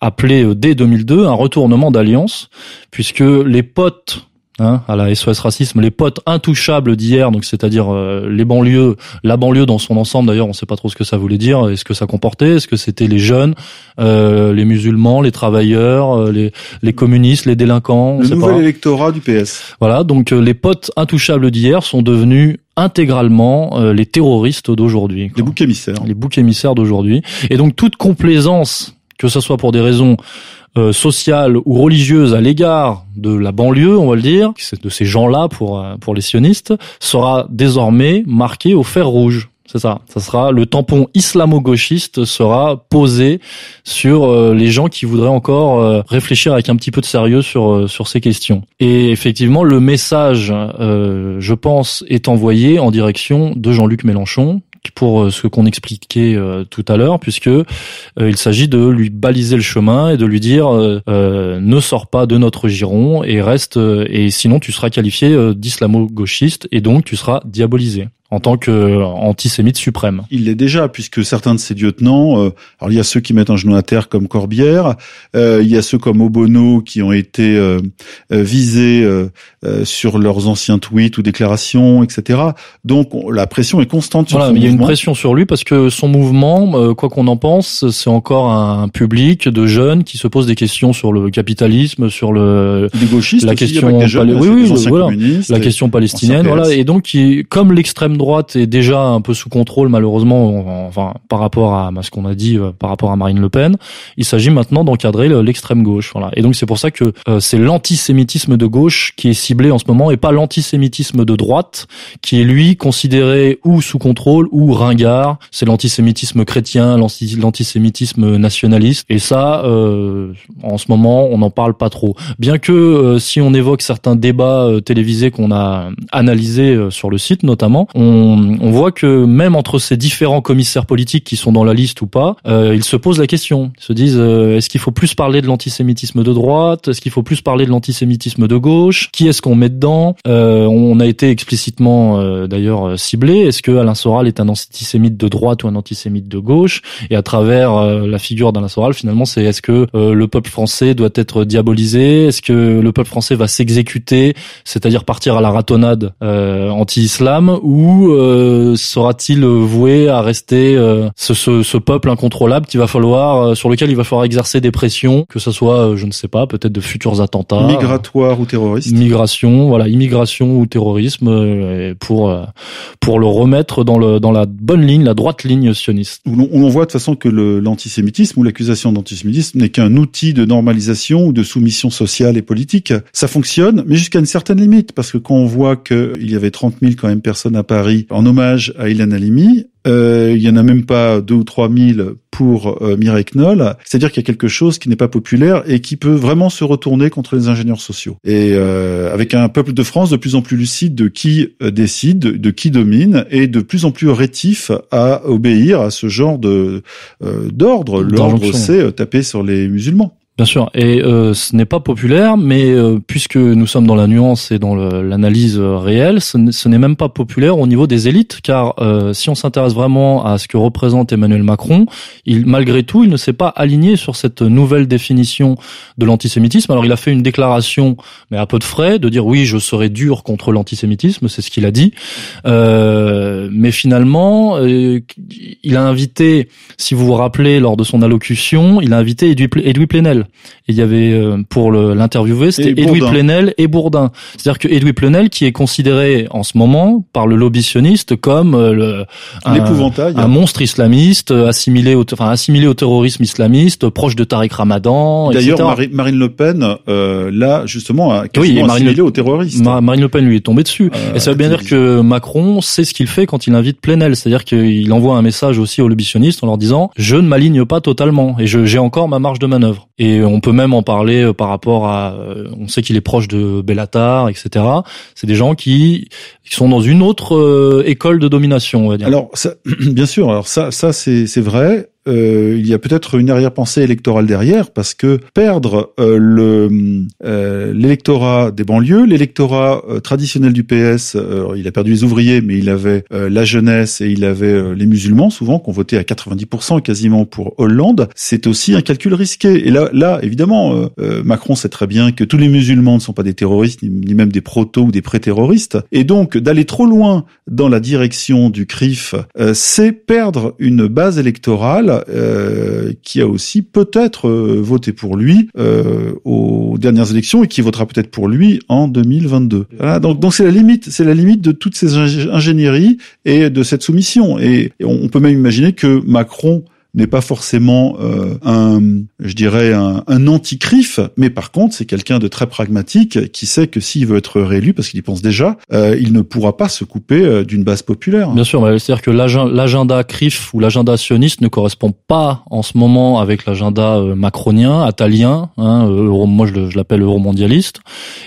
Speaker 2: appelé dès 2002 un retournement d'alliance puisque les potes Hein, à la SOS Racisme, les potes intouchables d'hier, donc c'est-à-dire euh, les banlieues, la banlieue dans son ensemble d'ailleurs, on ne sait pas trop ce que ça voulait dire, est-ce que ça comportait, est-ce que c'était les jeunes, euh, les musulmans, les travailleurs, euh, les, les communistes, les délinquants,
Speaker 1: le nouvel électorat du PS.
Speaker 2: Voilà, donc les potes intouchables d'hier sont devenus intégralement les terroristes d'aujourd'hui.
Speaker 1: Les boucs émissaires.
Speaker 2: Les boucs émissaires d'aujourd'hui. Et donc toute complaisance, que ce soit pour des raisons euh, sociale ou religieuse à l'égard de la banlieue, on va le dire, de ces gens-là pour euh, pour les sionistes, sera désormais marquée au fer rouge. C'est ça. Ça sera le tampon islamo-gauchiste sera posé sur euh, les gens qui voudraient encore réfléchir avec un petit peu de sérieux sur sur ces questions. Et effectivement, le message, je pense, est envoyé en direction de Jean-Luc Mélenchon, pour ce qu'on expliquait tout à l'heure, puisque il s'agit de lui baliser le chemin et de lui dire ne sors pas de notre giron et reste et sinon tu seras qualifié d'islamo-gauchiste et donc tu seras diabolisé en tant qu'antisémite suprême.
Speaker 1: Il l'est déjà, puisque certains de ses lieutenants, euh, alors il y a ceux qui mettent un genou à terre comme Corbière, euh, il y a ceux comme Obono qui ont été euh, visés sur leurs anciens tweets ou déclarations, etc. Donc la pression est constante sur
Speaker 2: voilà, Il y a une pression sur lui parce que son mouvement, quoi qu'on en pense, c'est encore un public de jeunes qui se posent des questions sur le capitalisme, sur le
Speaker 1: des gauchistes
Speaker 2: la question, oui, oui, voilà, la question palestinienne, voilà, et donc qui, comme l'extrême droite est déjà un peu sous contrôle malheureusement, enfin par rapport à, ce qu'on a dit euh, par rapport à Marine Le Pen. Il s'agit maintenant d'encadrer l'extrême gauche. Voilà. Et donc c'est pour ça que euh, c'est l'antisémitisme de gauche qui est ciblé en ce moment et pas l'antisémitisme de droite qui est lui considéré ou sous contrôle ou ringard. C'est l'antisémitisme chrétien, l'antisémitisme nationaliste. Et ça, euh, en ce moment, on n'en parle pas trop. Bien que si on évoque certains débats télévisés qu'on a analysés sur le site notamment, on, voit que même entre ces différents commissaires politiques qui sont dans la liste ou pas, euh, ils se posent la question. Ils se disent euh, est-ce qu'il faut plus parler de l'antisémitisme de droite? Est-ce qu'il faut plus parler de l'antisémitisme de gauche? Qui est-ce qu'on met dedans? Euh, On a été explicitement euh, d'ailleurs ciblé. Est-ce que Alain Soral est un antisémite de droite ou un antisémite de gauche? Et à travers la figure d'Alain Soral, finalement, c'est est-ce que le peuple français doit être diabolisé? Est-ce que le peuple français va s'exécuter, c'est-à-dire partir à la ratonnade anti-islam ou euh, sera-t-il voué à rester euh, ce, ce, ce, peuple incontrôlable qu'il va falloir euh, sur lequel il va falloir exercer des pressions, que ce soit, je ne sais pas, peut-être de futurs attentats,
Speaker 1: migratoires ou terroristes,
Speaker 2: migration, voilà, immigration ou terrorisme, pour pour le remettre dans le dans la bonne ligne, la droite ligne sioniste.
Speaker 1: On, on voit de toute façon que l'antisémitisme ou l'accusation d'antisémitisme n'est qu'un outil de normalisation ou de soumission sociale et politique. Ça fonctionne, mais jusqu'à une certaine limite, parce que quand on voit qu'il y avait 30 000 quand même personnes à Paris en hommage à Ilan Halimi. Euh, il y en a même pas deux ou trois mille pour euh, Mireille Knoll. C'est-à-dire qu'il y a quelque chose qui n'est pas populaire et qui peut vraiment se retourner contre les ingénieurs sociaux. Et euh, avec un peuple de France de plus en plus lucide de qui euh, décide, de qui domine, et de plus en plus rétif à obéir à ce genre de euh, d'ordre. L'ordre, c'est taper sur les musulmans.
Speaker 2: Bien sûr, et euh, ce n'est pas populaire, mais euh, puisque nous sommes dans la nuance et dans l'analyse euh, réelle, ce n'est même pas populaire au niveau des élites, car si on s'intéresse vraiment à ce que représente Emmanuel Macron, il, malgré tout, il ne s'est pas aligné sur cette nouvelle définition de l'antisémitisme. Alors il a fait une déclaration, mais à peu de frais, de dire oui, je serai dur contre l'antisémitisme, c'est ce qu'il a dit, mais finalement, il a invité, si vous vous rappelez, lors de son allocution, il a invité Edoui Plenel il y avait euh, pour l'interviewer, c'était Edoui Plenel et Bourdin. C'est-à-dire que Edoui Plenel, qui est considéré en ce moment par le lobby sioniste comme euh, le, un, monstre islamiste assimilé au, enfin assimilé au terrorisme islamiste, proche de Tariq Ramadan.
Speaker 1: D'ailleurs, Marine Le Pen, euh, là justement, a oui, assimilé au terroriste.
Speaker 2: Marine Le Pen lui est tombée dessus. Euh, et ça veut bien dire que Macron sait ce qu'il fait quand il invite Plenel, c'est-à-dire qu'il envoie un message aussi aux lobby sionistes en leur disant je ne m'aligne pas totalement et j'ai encore ma marge de manœuvre. Et on peut même en parler euh, par rapport à, euh, on sait qu'il est proche de Bellatar, etc. C'est des gens qui, qui sont dans une autre euh, école de domination, on va dire.
Speaker 1: Alors, ça, <clears throat> bien sûr. Alors ça, ça c'est vrai euh, il y a peut-être une arrière-pensée électorale derrière, parce que perdre euh, euh, l'électorat des banlieues, l'électorat euh, traditionnel du PS, il a perdu les ouvriers, mais il avait la jeunesse et il avait les musulmans, souvent, qui ont voté à 90% quasiment pour Hollande, c'est aussi un calcul risqué. Et là, là évidemment, Macron sait très bien que tous les musulmans ne sont pas des terroristes, ni, même des proto ou des pré-terroristes, et donc d'aller trop loin dans la direction du CRIF, c'est perdre une base électorale euh, qui a aussi peut-être euh, voté pour lui euh, aux dernières élections et qui votera peut-être pour lui en 2022. Voilà, donc donc c'est la limite, c'est la limite de toutes ces ingénieries et de cette soumission. Et, on peut même imaginer que Macron n'est pas forcément un, je dirais, un, un anti-CRIF, mais par contre, c'est quelqu'un de très pragmatique qui sait que s'il veut être réélu, parce qu'il y pense déjà, il ne pourra pas se couper d'une base populaire.
Speaker 2: Bien sûr, c'est-à-dire que l'agenda CRIF ou l'agenda sioniste ne correspond pas en ce moment avec l'agenda macronien, atalien, hein, moi je, l'appelle euromondialiste,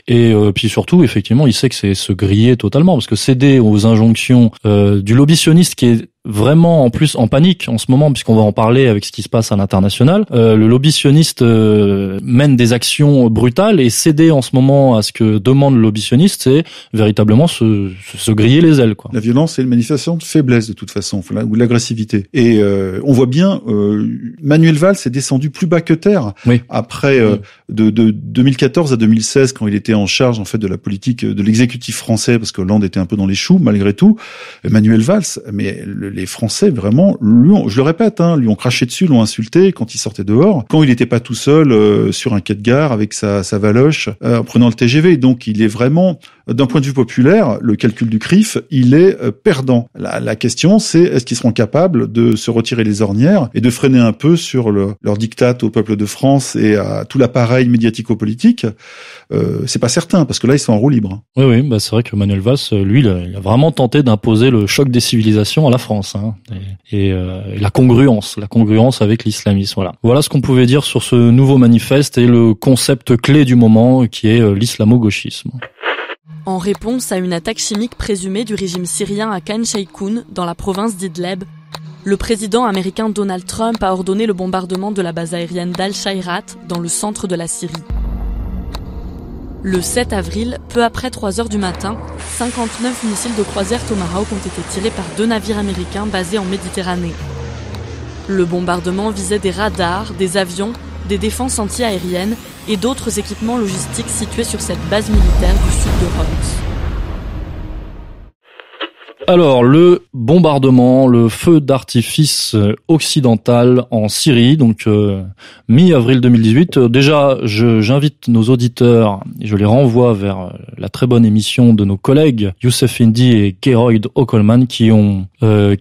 Speaker 2: et puis surtout, effectivement, il sait que c'est se griller totalement, parce que céder aux injonctions euh, du lobby sioniste qui est vraiment en plus en panique en ce moment puisqu'on va en parler avec ce qui se passe à l'international. Euh, le lobby sioniste euh, mène des actions brutales et céder en ce moment à ce que demande le lobby sioniste, c'est véritablement se, se, griller les ailes. Quoi.
Speaker 1: La violence, c'est une manifestation de faiblesse de toute façon, ou l'agressivité. Et euh, on voit bien, euh, Manuel Valls est descendu plus bas que terre
Speaker 2: oui.
Speaker 1: après euh, de, de 2014 à 2016 quand il était en charge en fait de la politique de l'exécutif français parce que Hollande était un peu dans les choux malgré tout. Manuel Valls, mais le, les Français vraiment lui ont, je le répète, hein, lui ont craché dessus, l'ont insulté quand il sortait dehors, quand il n'était pas tout seul euh, sur un quai de gare avec sa, sa valoche euh, en prenant le TGV. Donc il est vraiment, d'un point de vue populaire, le calcul du CRIF, il est euh, perdant. La, la question, c'est est-ce qu'ils seront capables de se retirer les ornières et de freiner un peu sur le, leur dictat au peuple de France et à tout l'appareil médiatico-politique? Euh, C'est pas certain parce que là ils sont en roue libre.
Speaker 2: Oui, oui, bah c'est vrai que Manuel Valls, lui, il a vraiment tenté d'imposer le choc des civilisations à la France. Hein, euh, et, la congruence, la congruence avec l'islamisme. Voilà. Voilà ce qu'on pouvait dire sur ce nouveau manifeste et le concept clé du moment qui est euh, l'islamo-gauchisme.
Speaker 10: En réponse à une attaque chimique présumée du régime syrien à Khan Sheikhoun, dans la province d'Idleb, le président américain Donald Trump a ordonné le bombardement de la base aérienne d'Al-Shairat dans le centre de la Syrie. Le 7 avril, peu après 3 heures du matin, 59 missiles de croisière Tomahawk ont été tirés par deux navires américains basés en Méditerranée. Le bombardement visait des radars, des avions, des défenses anti-aériennes et d'autres équipements logistiques situés sur cette base militaire du sud de Rhodes.
Speaker 2: Alors, le bombardement, le feu d'artifice euh, occidental en Syrie, donc euh, mi-avril 2018. Euh, déjà, j'invite nos auditeurs, et je les renvoie vers la très bonne émission de nos collègues Youssef Indy et Geroyd Ockelman qui ont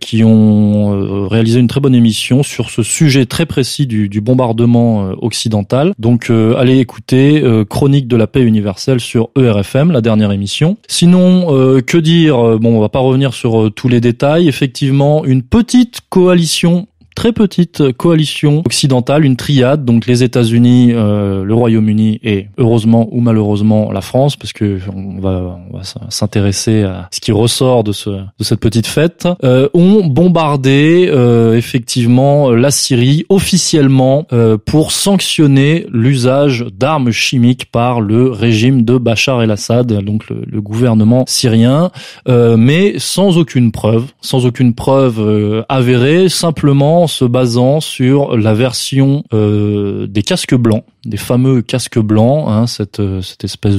Speaker 2: qui ont réalisé une très bonne émission sur ce sujet très précis du, du bombardement occidental. Donc, allez écouter Chronique de la paix universelle sur ERFM, la dernière émission. Sinon, que dire? Bon, on va pas revenir euh, tous les détails. Effectivement, une petite coalition très petite coalition occidentale, une triade, donc les États-Unis, euh, le Royaume-Uni et heureusement ou malheureusement la France, parce que on va, on va s'intéresser à ce qui ressort de, ce, de cette petite fête, euh, ont bombardé euh, effectivement la Syrie officiellement euh, pour sanctionner l'usage d'armes chimiques par le régime de Bachar el-Assad, donc le, le, gouvernement syrien, euh, mais sans aucune preuve, sans aucune preuve avérée, simplement se basant sur la version euh, des casques blancs, des fameux casques blancs, hein, cette, cette espèce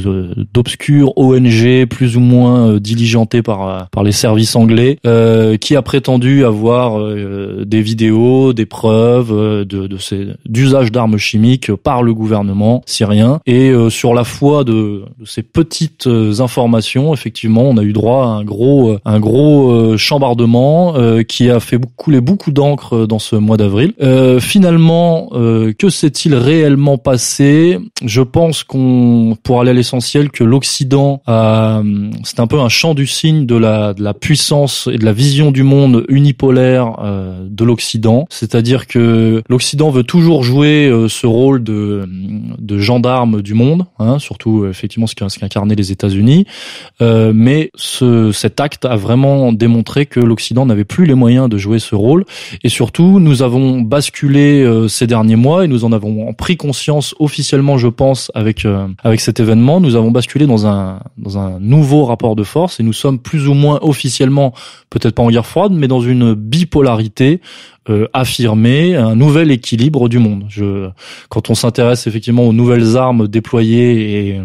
Speaker 2: d'obscure ONG plus ou moins euh, diligentée par, par les services anglais, euh, qui a prétendu avoir euh, des vidéos, des preuves euh, de, de ces d'usage d'armes chimiques par le gouvernement syrien. Et sur la foi de, de, ces petites informations, effectivement, on a eu droit à un gros, un gros chambardement qui a fait couler beaucoup d'encre dans ce mois d'avril. Euh, finalement, euh, que s'est-il réellement passé Je pense qu'on, pour aller à l'essentiel, que l'Occident, c'est un peu un champ du signe de la, puissance et de la vision du monde unipolaire euh, de l'Occident. C'est-à-dire que l'Occident veut toujours jouer euh, ce rôle de, gendarme du monde, hein, surtout effectivement ce qu'incarnaient les États-Unis. Euh, mais ce, cet acte a vraiment démontré que l'Occident n'avait plus les moyens de jouer ce rôle et surtout nous avons basculé euh, ces derniers mois et nous en avons pris conscience officiellement, je pense, avec euh, avec cet événement. Nous avons basculé dans un dans un nouveau rapport de force et nous sommes plus ou moins officiellement, peut-être pas en guerre froide, mais dans une bipolarité euh, affirmer un nouvel équilibre du monde. Je, quand on s'intéresse effectivement aux nouvelles armes déployées et euh,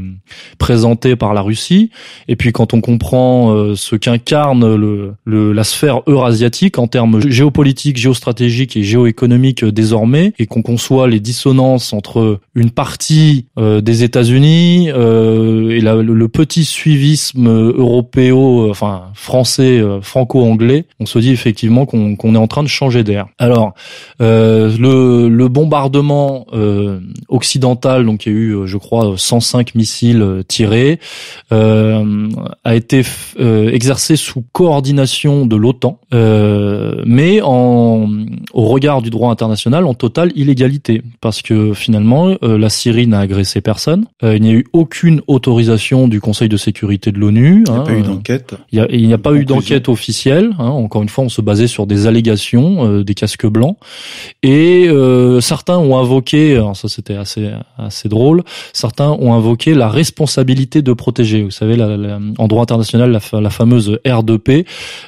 Speaker 2: présentées par la Russie, et puis quand on comprend euh, ce qu'incarne le, le, la sphère eurasiatique en termes géopolitiques, géostratégiques et géoéconomiques désormais, et qu'on conçoit les dissonances entre une partie des États-Unis et la, le, petit suivisme européen, enfin français, franco-anglais, on se dit effectivement qu'on est en train de changer d'air. Alors, euh, le, le, bombardement euh, occidental, donc il y a eu, je crois, 105 missiles tirés, euh, a été exercé sous coordination de l'OTAN, mais en, au regard du droit international, en totale illégalité, parce que finalement, la Syrie n'a agressé personne, il n'y a eu aucune autorisation du Conseil de sécurité de l'ONU.
Speaker 1: Il n'y a pas eu d'enquête.
Speaker 2: Il n'y a, pas eu d'enquête officielle. Hein, encore une fois, on se basait sur des allégations, des casque blanc. Et euh, certains ont invoqué, alors ça c'était assez assez drôle, certains ont invoqué la responsabilité de protéger. Vous savez, la, en droit international, la, la fameuse R2P,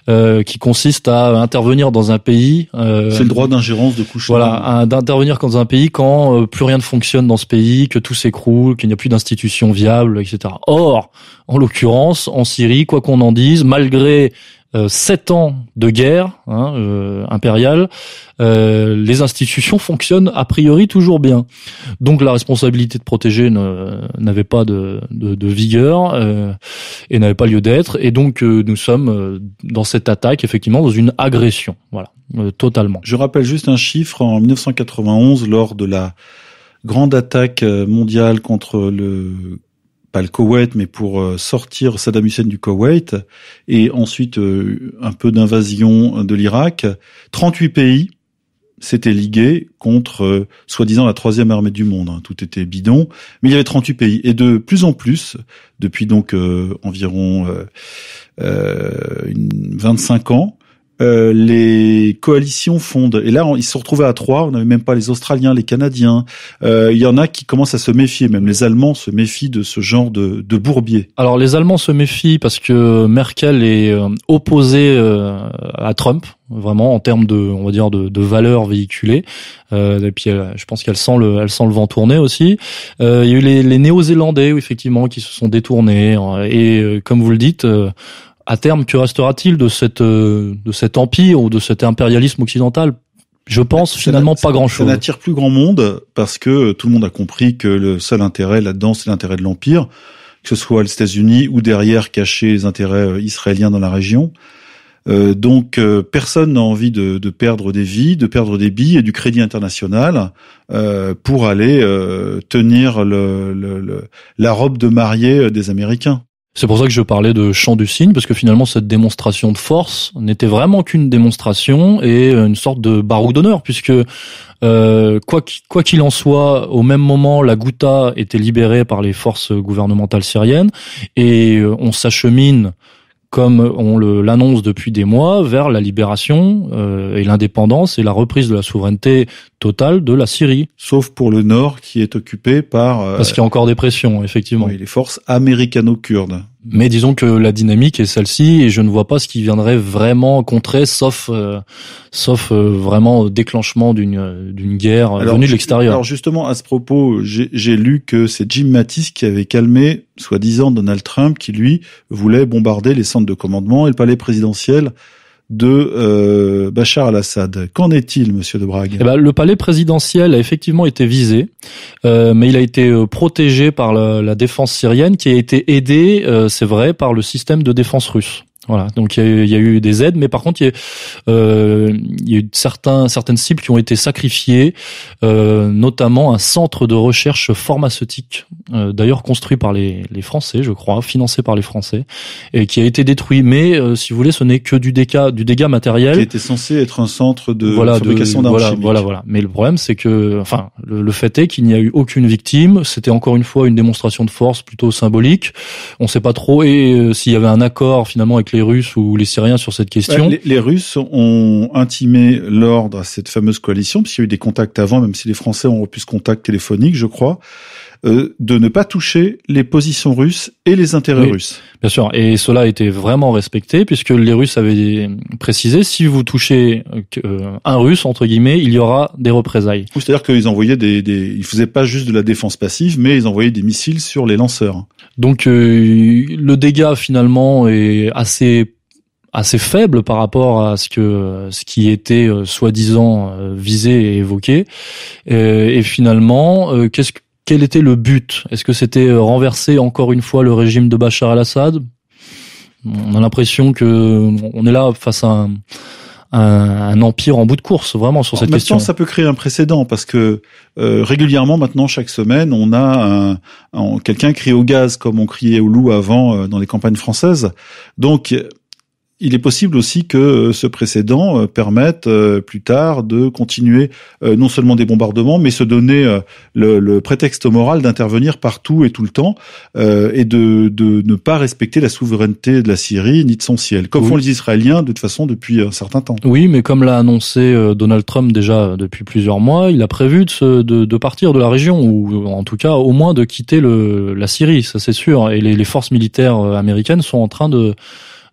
Speaker 2: euh, qui consiste à intervenir dans un pays.
Speaker 1: Euh, C'est le droit d'ingérence de couche.
Speaker 2: Voilà, d'intervenir dans un pays quand euh, plus rien ne fonctionne dans ce pays, que tout s'écroule, qu'il n'y a plus d'institutions viables, etc. Or, en l'occurrence, en Syrie, quoi qu'on en dise, malgré sept ans de guerre hein, euh, impériale, euh, les institutions fonctionnent a priori toujours bien. Donc la responsabilité de protéger n'avait pas de, de, vigueur et n'avait pas lieu d'être. Et donc nous sommes dans cette attaque effectivement dans une agression, voilà, totalement.
Speaker 1: Je rappelle juste un chiffre en 1991 lors de la grande attaque mondiale contre le le Koweït, mais pour euh, sortir Saddam Hussein du Koweït, et ensuite euh, un peu d'invasion de l'Irak, 38 pays s'étaient ligués contre, euh, soi-disant, la troisième armée du monde. Hein. Tout était bidon, mais il y avait 38 pays. Et de plus en plus, depuis donc environ 25 ans, euh, les coalitions fondent. Et là, ils se retrouvaient à trois. On n'avait même pas les Australiens, les Canadiens. Euh, il y en a qui commencent à se méfier. Même les Allemands se méfient de ce genre de, de bourbier.
Speaker 2: Alors les Allemands se méfient parce que Merkel est euh, opposée à Trump vraiment en termes de on va dire de, de valeurs véhiculées et puis je pense qu'elle sent le elle sent le vent tourner aussi il y a eu les, les néo-zélandais effectivement qui se sont détournés et comme vous le dites à terme, que restera-t-il de cette euh, de cet empire ou de cet impérialisme occidental? Je pense finalement pas grand-chose.
Speaker 1: Ça n'attire plus grand monde parce que tout le monde a compris que le seul intérêt là-dedans, c'est l'intérêt de l'empire, que ce soit les États-Unis ou derrière cacher les intérêts euh, israéliens dans la région. Euh, donc personne n'a envie de, de, perdre des vies, de perdre des billes et du crédit international euh, pour aller tenir le, le, la robe de mariée des Américains.
Speaker 2: C'est pour ça que je parlais de champ du cygne, parce que finalement cette démonstration de force n'était vraiment qu'une démonstration et une sorte de baroud d'honneur, puisque euh, quoi qu'il en soit, au même moment, la Ghouta était libérée par les forces gouvernementales syriennes et euh, on s'achemine comme on l'annonce depuis des mois, vers la libération euh, et l'indépendance et la reprise de la souveraineté totale de la Syrie.
Speaker 1: Sauf pour le nord qui est occupé par...
Speaker 2: Euh, Parce qu'il y a encore des pressions, effectivement.
Speaker 1: Oui, les forces américano-kurdes.
Speaker 2: Mais disons que la dynamique est celle-ci et je ne vois pas ce qui viendrait vraiment contrer, sauf euh, sauf euh, vraiment déclenchement d'une d'une guerre alors, venue de l'extérieur.
Speaker 1: Alors justement à ce propos, j'ai lu que c'est Jim Mattis qui avait calmé, soi-disant Donald Trump, qui lui voulait bombarder les centres de commandement et le palais présidentiel de euh, Bachar al-Assad. Qu'en est-il, Monsieur de Brague?
Speaker 2: Eh ben, Le palais présidentiel a effectivement été visé, euh, mais il a été euh, protégé par la, défense syrienne, qui a été aidée, c'est vrai, par le système de défense russe. Voilà, donc il y, a eu des aides, mais par contre il y a, euh, y a eu certains, certaines cibles qui ont été sacrifiées, euh, notamment un centre de recherche pharmaceutique, euh, d'ailleurs construit par les, les, Français, je crois, financé par les Français, et qui a été détruit. Mais euh, si vous voulez, ce n'est que du dégât, du dégât matériel.
Speaker 1: Qui était censé être un centre de fabrication d'armes
Speaker 2: voilà, Voilà, voilà. Mais le problème, c'est que, enfin, le, le fait est qu'il n'y a eu aucune victime. C'était encore une fois une démonstration de force plutôt symbolique. On ne sait pas trop et euh, s'il y avait un accord finalement avec les les Russes ou les Syriens sur cette question.
Speaker 1: Les, Russes ont intimé l'ordre à cette fameuse coalition, puisqu'il y a eu des contacts avant, même si les Français ont repus ce contact téléphonique, je crois, euh, de ne pas toucher les positions russes et les intérêts russes.
Speaker 2: Bien sûr, et cela a été vraiment respecté, puisque les Russes avaient précisé, si vous touchez euh, un Russe, entre guillemets, il y aura des représailles.
Speaker 1: C'est-à-dire qu'ils envoyaient des, des... Ils faisaient pas juste de la défense passive, mais ils envoyaient des missiles sur les lanceurs.
Speaker 2: Donc euh, le dégât finalement est assez assez faible par rapport à ce que ce qui était euh, soi-disant visé et évoqué. et finalement, qu'est-ce quel était le but? Est-ce que c'était renverser encore une fois le régime de Bachar al-Assad? On a l'impression que on est là face à un, un, empire en bout de course, vraiment sur cette question.
Speaker 1: ça peut créer un précédent parce que euh, régulièrement, maintenant, chaque semaine, on a un, quelqu'un crie au gaz comme on criait au loup avant euh, dans les campagnes françaises. Donc il est possible aussi que euh, ce précédent euh, permette euh, plus tard de continuer non seulement des bombardements, mais se donner le, prétexte moral d'intervenir partout et tout le temps et de, de, ne pas respecter la souveraineté de la Syrie ni de son ciel, comme font les Israéliens de toute façon depuis un certain temps.
Speaker 2: Oui, mais comme l'a annoncé Donald Trump déjà depuis plusieurs mois, il a prévu de, de, de, partir de la région ou en tout cas au moins de quitter le, la Syrie, ça c'est sûr. Et les, les forces militaires américaines sont en train de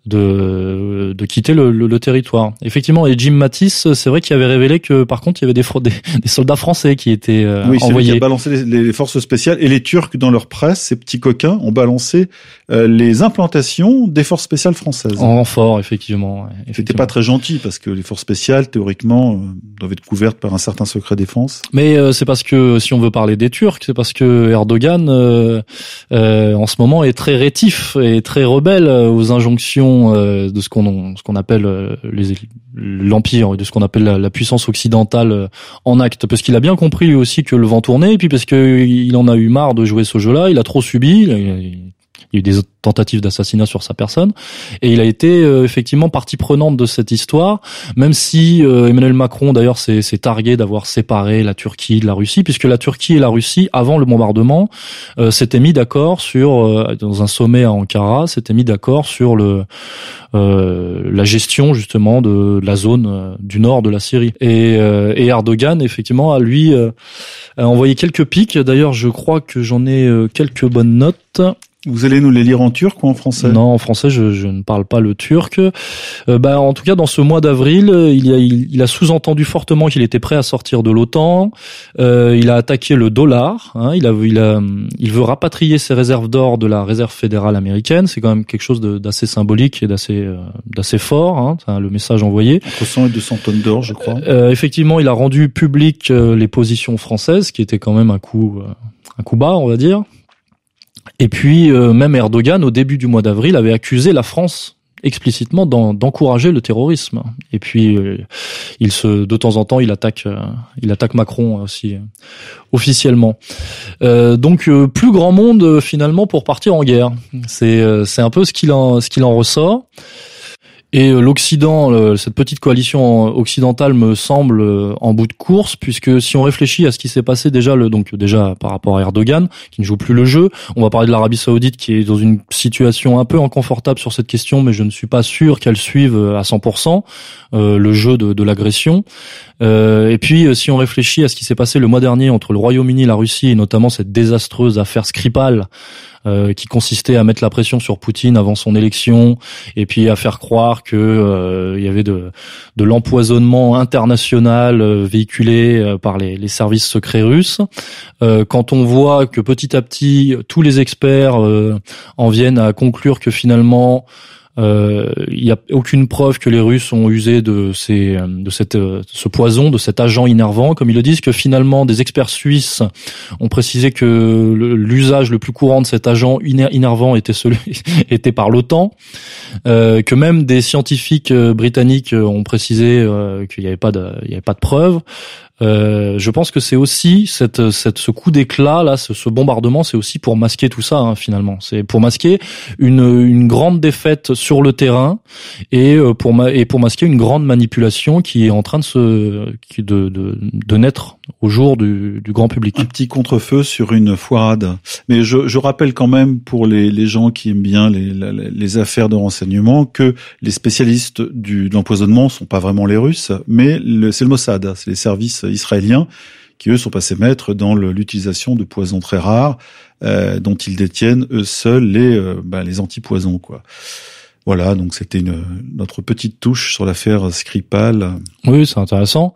Speaker 2: de, de quitter le, le, territoire. Effectivement, et Jim Mattis, c'est vrai qu'il avait révélé que par contre il y avait des, <laughs> des, des soldats français qui étaient euh,
Speaker 1: oui,
Speaker 2: envoyés.
Speaker 1: Oui, a balancé les, les, forces spéciales et les Turcs dans leur presse, ces petits coquins, ont balancé euh, les implantations des forces spéciales françaises.
Speaker 2: En renfort, effectivement.
Speaker 1: C'était pas très gentil parce que les forces spéciales, théoriquement, euh, doivent être couvertes par un certain secret défense.
Speaker 2: Mais c'est parce que si on veut parler des Turcs, c'est parce que Erdogan, en ce moment, est très rétif et très rebelle aux injonctions euh, de ce qu'on ce qu'on appelle euh, les l'empire, de ce qu'on appelle la, puissance occidentale euh, en acte, parce qu'il a bien compris lui aussi que le vent tournait, et puis parce que il en a eu marre de jouer ce jeu-là, il a trop subi, il y a eu des tentatives d'assassinat sur sa personne, et il a été euh, effectivement partie prenante de cette histoire, même si euh, Emmanuel Macron d'ailleurs s'est targué d'avoir séparé la Turquie de la Russie, puisque la Turquie et la Russie, avant le bombardement, euh, s'étaient mis d'accord sur, dans un sommet à Ankara, s'étaient mis d'accord sur le la gestion justement de, la zone du nord de la Syrie. Et, et Erdogan, effectivement, a lui a envoyé quelques pics. D'ailleurs, je crois que j'en ai quelques bonnes notes.
Speaker 1: Vous allez nous les lire en turc ou en français?
Speaker 2: Non, en français, je, je, ne parle pas le turc. Euh, bah, en tout cas, dans ce mois d'avril, il, a, il, a sous-entendu fortement qu'il était prêt à sortir de l'OTAN. Euh, il a attaqué le dollar. Hein, il, a, il, a, il veut rapatrier ses réserves d'or de la réserve fédérale américaine. C'est quand même quelque chose d'assez symbolique et d'assez euh, d'assez fort. Hein, le message envoyé.
Speaker 1: Entre 100 et 200 tonnes d'or, je crois.
Speaker 2: Euh, effectivement, il a rendu public euh, les positions françaises, qui était quand même un coup un coup bas, on va dire. Et puis euh, même Erdogan, au début du mois d'avril, avait accusé la France explicitement d'encourager le terrorisme. Et puis euh, il se, de temps en temps, il attaque, euh, il attaque Macron aussi officiellement. donc plus grand monde finalement pour partir en guerre. C'est c'est un peu ce qu'il en ce qu'il en ressort. Et euh, l'Occident, cette petite coalition occidentale me semble euh, en bout de course, puisque si on réfléchit à ce qui s'est passé déjà, le, donc déjà par rapport à Erdogan, qui ne joue plus le jeu, on va parler de l'Arabie Saoudite qui est dans une situation un peu inconfortable sur cette question, mais je ne suis pas sûr qu'elle suive euh, à 100% le jeu de, de l'agression. et puis si on réfléchit à ce qui s'est passé le mois dernier entre le Royaume-Uni la Russie, et notamment cette désastreuse affaire Skripal, euh, qui consistait à mettre la pression sur Poutine avant son élection et puis à faire croire que euh, il y avait de, de l'empoisonnement international euh, véhiculé par les, les, services secrets russes. quand on voit que petit à petit tous les experts en viennent à conclure que finalement euh, il n'y a aucune preuve que les Russes ont usé de, cette, ce poison, de cet agent innervant. Comme ils le disent, que finalement des experts suisses ont précisé que l'usage le plus courant de cet agent innervant <laughs> était par l'OTAN. Euh, que même des scientifiques euh, britanniques ont précisé euh, qu'il n'y avait pas de, il avait pas de preuves. Euh, je pense que c'est aussi cette, cette, ce coup d'éclat là, ce, ce bombardement, c'est aussi pour masquer tout ça hein, finalement. C'est pour masquer une, une grande défaite sur le terrain et euh, pour et pour masquer une grande manipulation qui est en train de se de, de, de naître au jour du, du, grand public.
Speaker 1: Un petit contre-feu sur une foirade. Mais je, je rappelle quand même pour les, les gens qui aiment bien les, les affaires de renseignement que les spécialistes du, de l'empoisonnement sont pas vraiment les Russes, mais c'est le Mossad, c'est les services israéliens qui eux sont passés maîtres dans l'utilisation de poisons très rares euh, dont ils détiennent eux seuls les euh, bah, les antipoisons quoi. Voilà, donc c'était notre petite touche sur l'affaire Skripal.
Speaker 2: Oui, c'est intéressant.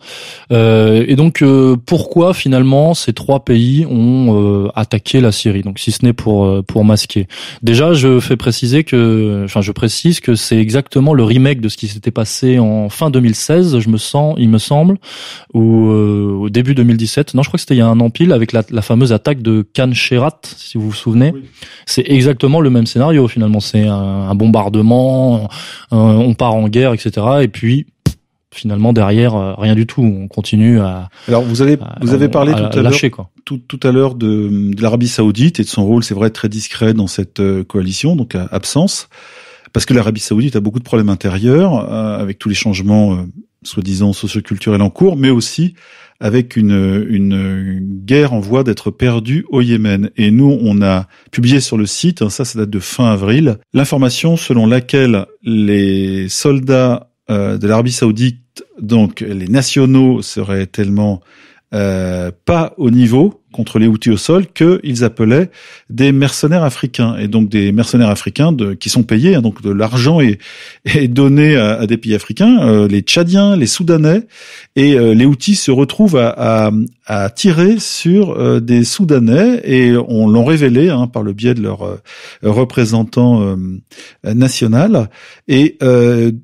Speaker 2: Euh, et donc, euh, pourquoi finalement ces trois pays ont euh, attaqué la Syrie? Donc, si ce n'est pour euh, pour masquer. Déjà, je fais préciser que, enfin, je précise que c'est exactement le remake de ce qui s'était passé en fin 2016. Je me sens, il me semble, ou au début 2017. Non, je crois que c'était il y a un an pile avec la, la fameuse attaque de Khan Sherat, si vous vous souvenez. C'est exactement le même scénario finalement. C'est un bombardement euh, on part en guerre, etc. Et puis finalement derrière rien du tout. On continue à.
Speaker 1: Alors vous avez vous avez parlé tout à, l'heure tout, tout à l'heure de, de l'Arabie Saoudite et de son rôle, c'est vrai très discret dans cette coalition, donc absence, parce que l'Arabie Saoudite a beaucoup de problèmes intérieurs avec tous les changements soi-disant socioculturels en cours, mais aussi avec une, une guerre en voie d'être perdue au Yémen. Et nous, on a publié sur le site, hein, ça, ça date de fin avril, l'information selon laquelle les soldats euh, de l'Arabie saoudite, donc les nationaux, seraient tellement euh, pas au niveau contre les outils au sol qu'ils appelaient des mercenaires africains. Et donc des mercenaires africains de, qui sont payés hein, donc de l'argent est, est donné à, des pays africains euh, les Tchadiens les Soudanais. Et euh, les outils se retrouvent à, à, à tirer sur euh, des Soudanais. Et on l'ont révélé hein, par le biais de leur représentant national. Et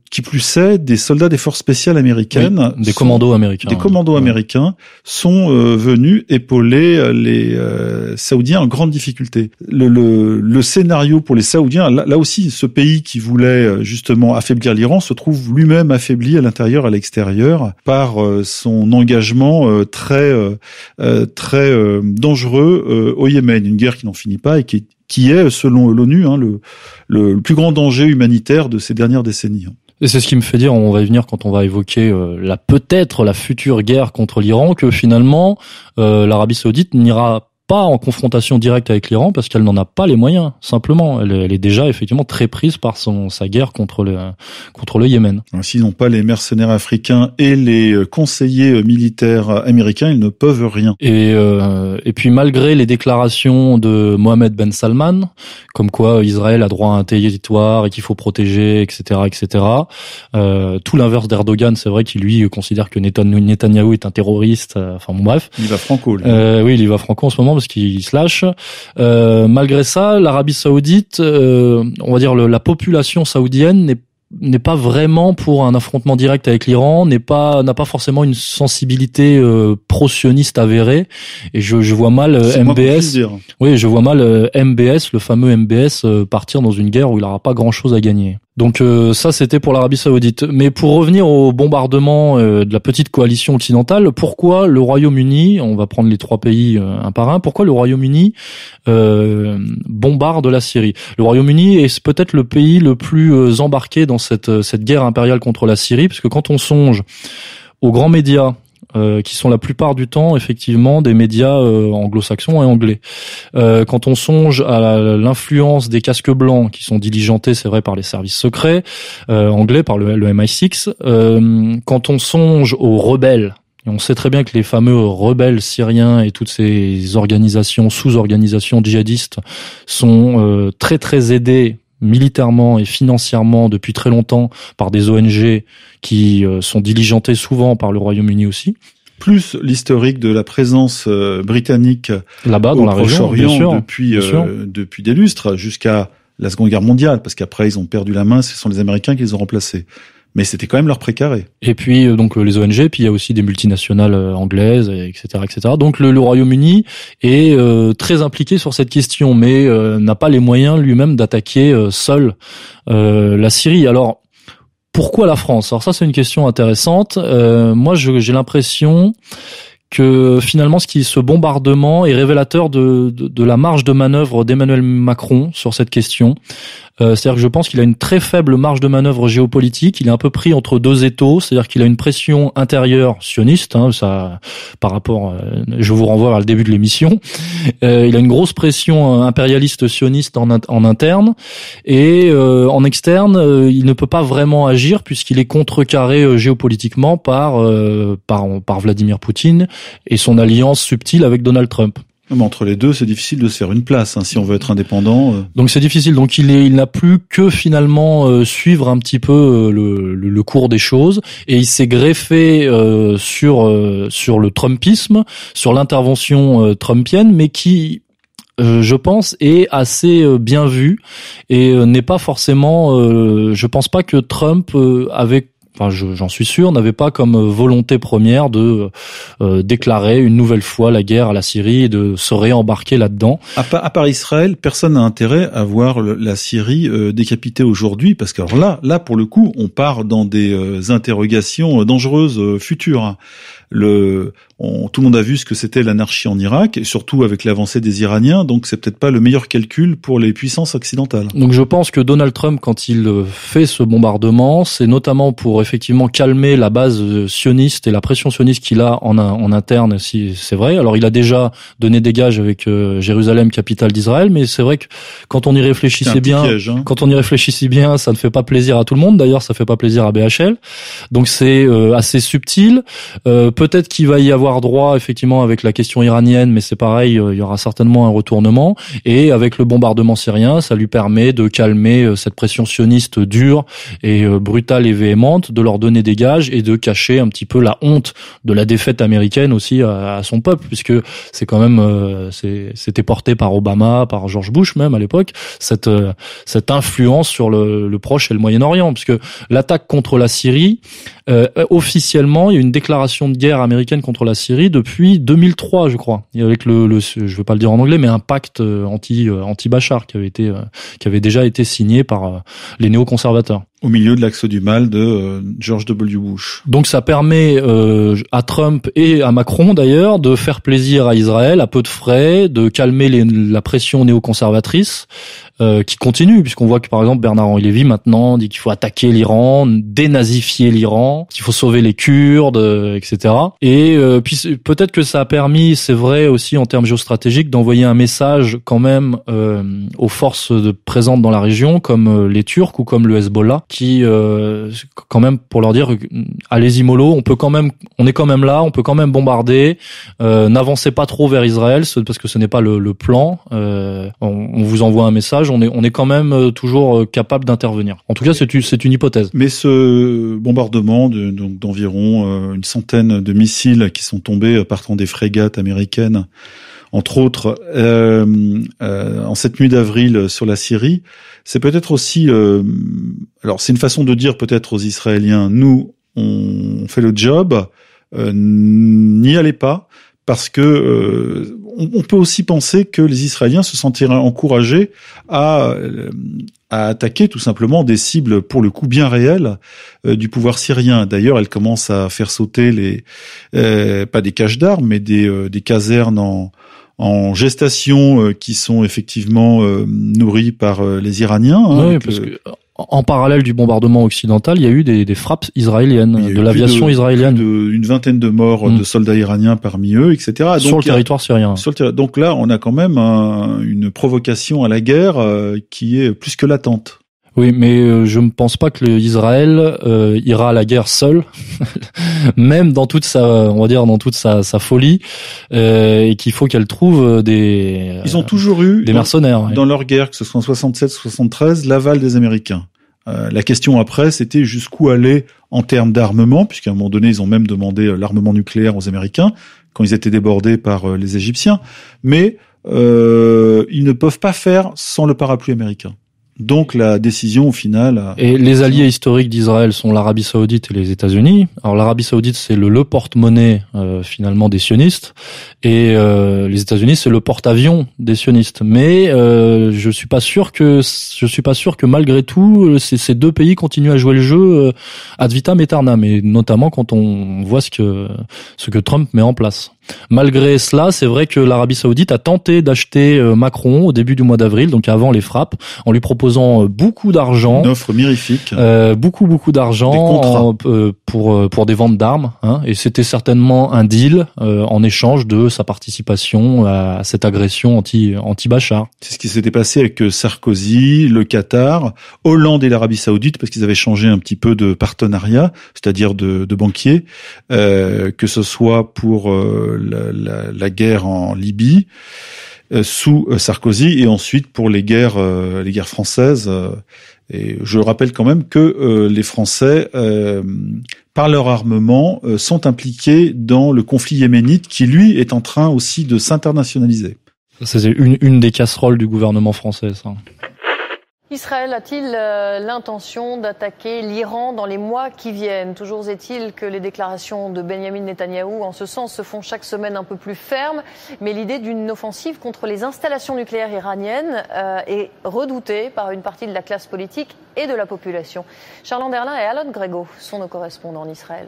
Speaker 1: qui plus est des soldats des forces spéciales américaines
Speaker 2: des commandos américains
Speaker 1: des commandos américains sont venus épauler euh, les euh, Saoudiens en grande difficulté. Le, le, le scénario pour les Saoudiens, là, aussi, ce pays qui voulait euh, justement affaiblir l'Iran se trouve lui-même affaibli à l'intérieur, à l'extérieur, par son engagement très très dangereux au Yémen, une guerre qui n'en finit pas et qui, qui est, selon l'ONU, hein, le, le, plus grand danger humanitaire de ces dernières décennies.
Speaker 2: Et c'est ce qui me fait dire, on va y venir quand on va évoquer euh, la peut-être la future guerre contre l'Iran, que finalement euh, l'Arabie Saoudite n'ira pas en confrontation directe avec l'Iran parce qu'elle n'en a pas les moyens. Simplement, elle, elle, est déjà effectivement très prise par son sa guerre contre le contre le Yémen.
Speaker 1: S'ils n'ont pas les mercenaires africains et les euh, conseillers euh, militaires américains, ils ne peuvent rien.
Speaker 2: Et euh, et puis malgré les déclarations de Mohamed Ben Salman, comme quoi Israël a droit à un territoire et qu'il faut protéger, etc., etc. Euh, tout l'inverse d'Erdogan, c'est vrai qu'il lui considère que Netanyahu est un terroriste. enfin bon, bref.
Speaker 1: Il va franco. Lui.
Speaker 2: Oui, il va franco en ce moment parce qu'il se lâche. Euh, malgré ça, l'Arabie Saoudite, euh, on va dire le, la population saoudienne n'est n'est pas vraiment pour un affrontement direct avec l'Iran, n'est pas n'a pas forcément une sensibilité euh, pro-sioniste avérée et je, je vois mal euh, MBS Oui, je vois mal euh, MBS, le fameux MBS partir dans une guerre où il n'aura pas grand-chose à gagner. Donc euh, ça c'était pour l'Arabie Saoudite. Mais pour revenir au bombardement euh, de la petite coalition occidentale, pourquoi le Royaume-Uni, on va prendre les trois pays euh, un par un, pourquoi le Royaume-Uni bombarde la Syrie? Le Royaume-Uni est peut-être le pays le plus embarqué dans cette, cette guerre impériale contre la Syrie, parce que quand on songe aux grands médias qui sont la plupart du temps effectivement des médias euh, anglo-saxons et anglais. Euh, quand on songe à l'influence des casques blancs qui sont diligentés, c'est vrai, par les services secrets anglais, par le, le MI6, quand on songe aux rebelles on sait très bien que les fameux rebelles syriens et toutes ces organisations, sous-organisations djihadistes sont très très aidés militairement et financièrement depuis très longtemps par des ONG qui euh, sont diligentées souvent par le Royaume-Uni aussi.
Speaker 1: Plus l'historique de la présence euh, britannique
Speaker 2: là-bas dans la région
Speaker 1: orient depuis euh, depuis des lustres jusqu'à la Seconde Guerre mondiale parce qu'après ils ont perdu la main, ce sont les Américains qui les ont remplacés mais c'était quand même leur précaré.
Speaker 2: Et puis euh, donc euh, les ONG, puis il y a aussi des multinationales euh, anglaises, etc., etc. Donc le, Royaume-Uni est très impliqué sur cette question, mais n'a pas les moyens lui-même d'attaquer seul la Syrie. Alors pourquoi la France? Alors ça c'est une question intéressante. moi j'ai l'impression que finalement ce qui ce bombardement est révélateur de la marge de manœuvre d'Emmanuel Macron sur cette question. Euh, c'est-à-dire que je pense qu'il a une très faible marge de manœuvre géopolitique. Il est un peu pris entre deux étaux, c'est-à-dire qu'il a une pression intérieure sioniste. Hein, ça, par rapport, euh, je vous renvoie vers le début de l'émission. Euh, il a une grosse pression impérialiste sioniste en, interne et en externe, il ne peut pas vraiment agir puisqu'il est contrecarré géopolitiquement par par Vladimir Poutine et son alliance subtile avec Donald Trump.
Speaker 1: Entre les deux, c'est difficile de se faire une place hein, si on veut être indépendant. Euh.
Speaker 2: Donc c'est difficile. Donc il est, il n'a plus que finalement euh, suivre un petit peu euh, le, le, cours des choses et il s'est greffé sur sur le Trumpisme, sur l'intervention trumpienne, mais qui je pense, est assez bien vu et n'est pas forcément. je pense pas que Trump avait enfin j'en suis sûr, n'avait pas comme volonté première de déclarer une nouvelle fois la guerre à la Syrie et de se réembarquer là-dedans.
Speaker 1: À, part Israël, personne n'a intérêt à voir la Syrie décapitée aujourd'hui, parce que là, là pour le coup, on part dans des interrogations dangereuses futures. Le, tout le monde a vu ce que c'était l'anarchie en Irak, et surtout avec l'avancée des Iraniens, donc c'est peut-être pas le meilleur calcul pour les puissances occidentales.
Speaker 2: Donc je pense que Donald Trump, quand il euh, fait ce bombardement, c'est notamment pour effectivement calmer la base euh, sioniste et la pression sioniste qu'il a en, en interne, si c'est vrai. Alors il a déjà donné des gages avec euh, Jérusalem, capitale d'Israël, mais c'est vrai que quand on y réfléchissait bien, hein. quand on y réfléchissait bien, ça ne fait pas plaisir à tout le monde. D'ailleurs, ça fait pas plaisir à BHL. Donc c'est assez subtil. Peut-être qu'il va y avoir droit effectivement avec la question iranienne, mais c'est pareil, euh, il y aura certainement un retournement. Et avec le bombardement syrien, ça lui permet de calmer euh, cette pression sioniste dure et euh, brutale et véhémente, de leur donner des gages et de cacher un petit peu la honte de la défaite américaine aussi à, son peuple, puisque c'est quand même c'était porté par Obama, par George Bush même à l'époque, cette cette influence sur le, le Proche et le Moyen-Orient, puisque l'attaque contre la Syrie, officiellement, il y a une déclaration de guerre américaine contre la Syrie depuis 2003, je crois. avec le, le je vais pas le dire en anglais, mais un pacte euh, anti euh, anti Bachar qui avait été euh, qui avait déjà été signé par les néoconservateurs
Speaker 1: au milieu de l'axe du mal de George W. Bush.
Speaker 2: Donc ça permet à Trump et à Macron d'ailleurs de faire plaisir à Israël à peu de frais, de calmer les, la pression néoconservatrice euh, qui continue, puisqu'on voit que par exemple Bernard-Henri Lévy maintenant dit qu'il faut attaquer l'Iran, dénazifier l'Iran, qu'il faut sauver les Kurdes, euh, etc. Et euh, puis peut-être que ça a permis, c'est vrai aussi en termes géostratégiques, d'envoyer un message quand même aux forces de, présentes dans la région, comme les Turcs ou comme le Hezbollah, qui quand même pour leur dire allez-y mollo, on peut quand même, on est quand même là, on peut quand même bombarder, n'avancez pas trop vers Israël parce que ce n'est pas le, le plan. on, on vous envoie un message on est, on est quand même euh, toujours euh, capable d'intervenir. En tout cas, c'est une hypothèse.
Speaker 1: Mais ce bombardement d'environ euh, une centaine de missiles qui sont tombés partant des frégates américaines, entre autres, en cette nuit d'avril sur la Syrie, c'est peut-être aussi, alors c'est une façon de dire peut-être aux Israéliens, nous, on fait le job, n'y allez pas, parce que on, peut aussi penser que les Israéliens se sentiraient encouragés à, euh, à attaquer tout simplement des cibles pour le coup bien réelles euh, du pouvoir syrien. D'ailleurs, elle commence à faire sauter les euh, pas des caches d'armes, mais des, des casernes en, en gestation qui sont effectivement nourries par les Iraniens.
Speaker 2: Hein, oui, parce que en parallèle du bombardement occidental, il y a eu des, frappes israéliennes, de l'aviation israélienne.
Speaker 1: une vingtaine de morts de mm. soldats iraniens parmi eux, etc.
Speaker 2: sur le territoire syrien.
Speaker 1: donc là, on a quand même une provocation à la guerre euh, qui est plus que latente.
Speaker 2: Oui, mais euh, je ne pense pas que Israël euh, ira à la guerre seul, <laughs> même dans toute sa, on va dire dans toute sa, sa folie, euh, et qu'il faut qu'elle trouve des.
Speaker 1: Ils ont toujours eu
Speaker 2: des mercenaires
Speaker 1: dans leur guerre, que ce soit en 67, 73, l'aval des Américains. Euh, la question après, c'était jusqu'où aller en termes d'armement, puisqu'à un moment donné, ils ont même demandé l'armement nucléaire aux Américains quand ils étaient débordés par les Égyptiens. Mais ils ne peuvent pas faire sans le parapluie américain. Donc la décision au final.
Speaker 2: Et les alliés historiques d'Israël sont l'Arabie Saoudite et les États-Unis. Alors l'Arabie Saoudite c'est le, porte-monnaie euh, finalement des sionistes et euh, les États-Unis c'est le porte-avions des sionistes. Mais euh, je suis pas sûr que je suis pas sûr que malgré tout euh, ces, ces deux pays continuent à jouer le jeu euh, ad vitam aeternam et notamment quand on voit ce que ce que Trump met en place. Malgré cela, c'est vrai que l'Arabie Saoudite a tenté d'acheter euh, Macron au début du mois d'avril, donc avant les frappes, en lui proposant euh, beaucoup d'argent.
Speaker 1: Une offre mirifique.
Speaker 2: Euh, beaucoup, beaucoup d'argent pour pour des ventes d'armes. Hein, et c'était certainement un deal en échange de sa participation à cette agression anti anti Bachar.
Speaker 1: C'est ce qui s'était passé avec Sarkozy, le Qatar, Hollande et l'Arabie Saoudite, parce qu'ils avaient changé un petit peu de partenariat, c'est-à-dire de, de banquiers, que ce soit pour la, guerre en Libye euh, sous euh, Sarkozy et ensuite pour les guerres euh, les guerres françaises et je rappelle quand même que les Français par leur armement sont impliqués dans le conflit yéménite qui lui est en train aussi de s'internationaliser.
Speaker 2: C'est une, une des casseroles du gouvernement français ça.
Speaker 11: Israël a-t-il euh, l'intention d'attaquer l'Iran dans les mois qui viennent? Toujours est-il que les déclarations de Benjamin Netanyahou en ce sens se font chaque semaine un peu plus fermes, mais l'idée d'une offensive contre les installations nucléaires iraniennes euh, est redoutée par une partie de la classe politique et de la population. Charles Anderlin et Alon Grego sont nos correspondants en Israël.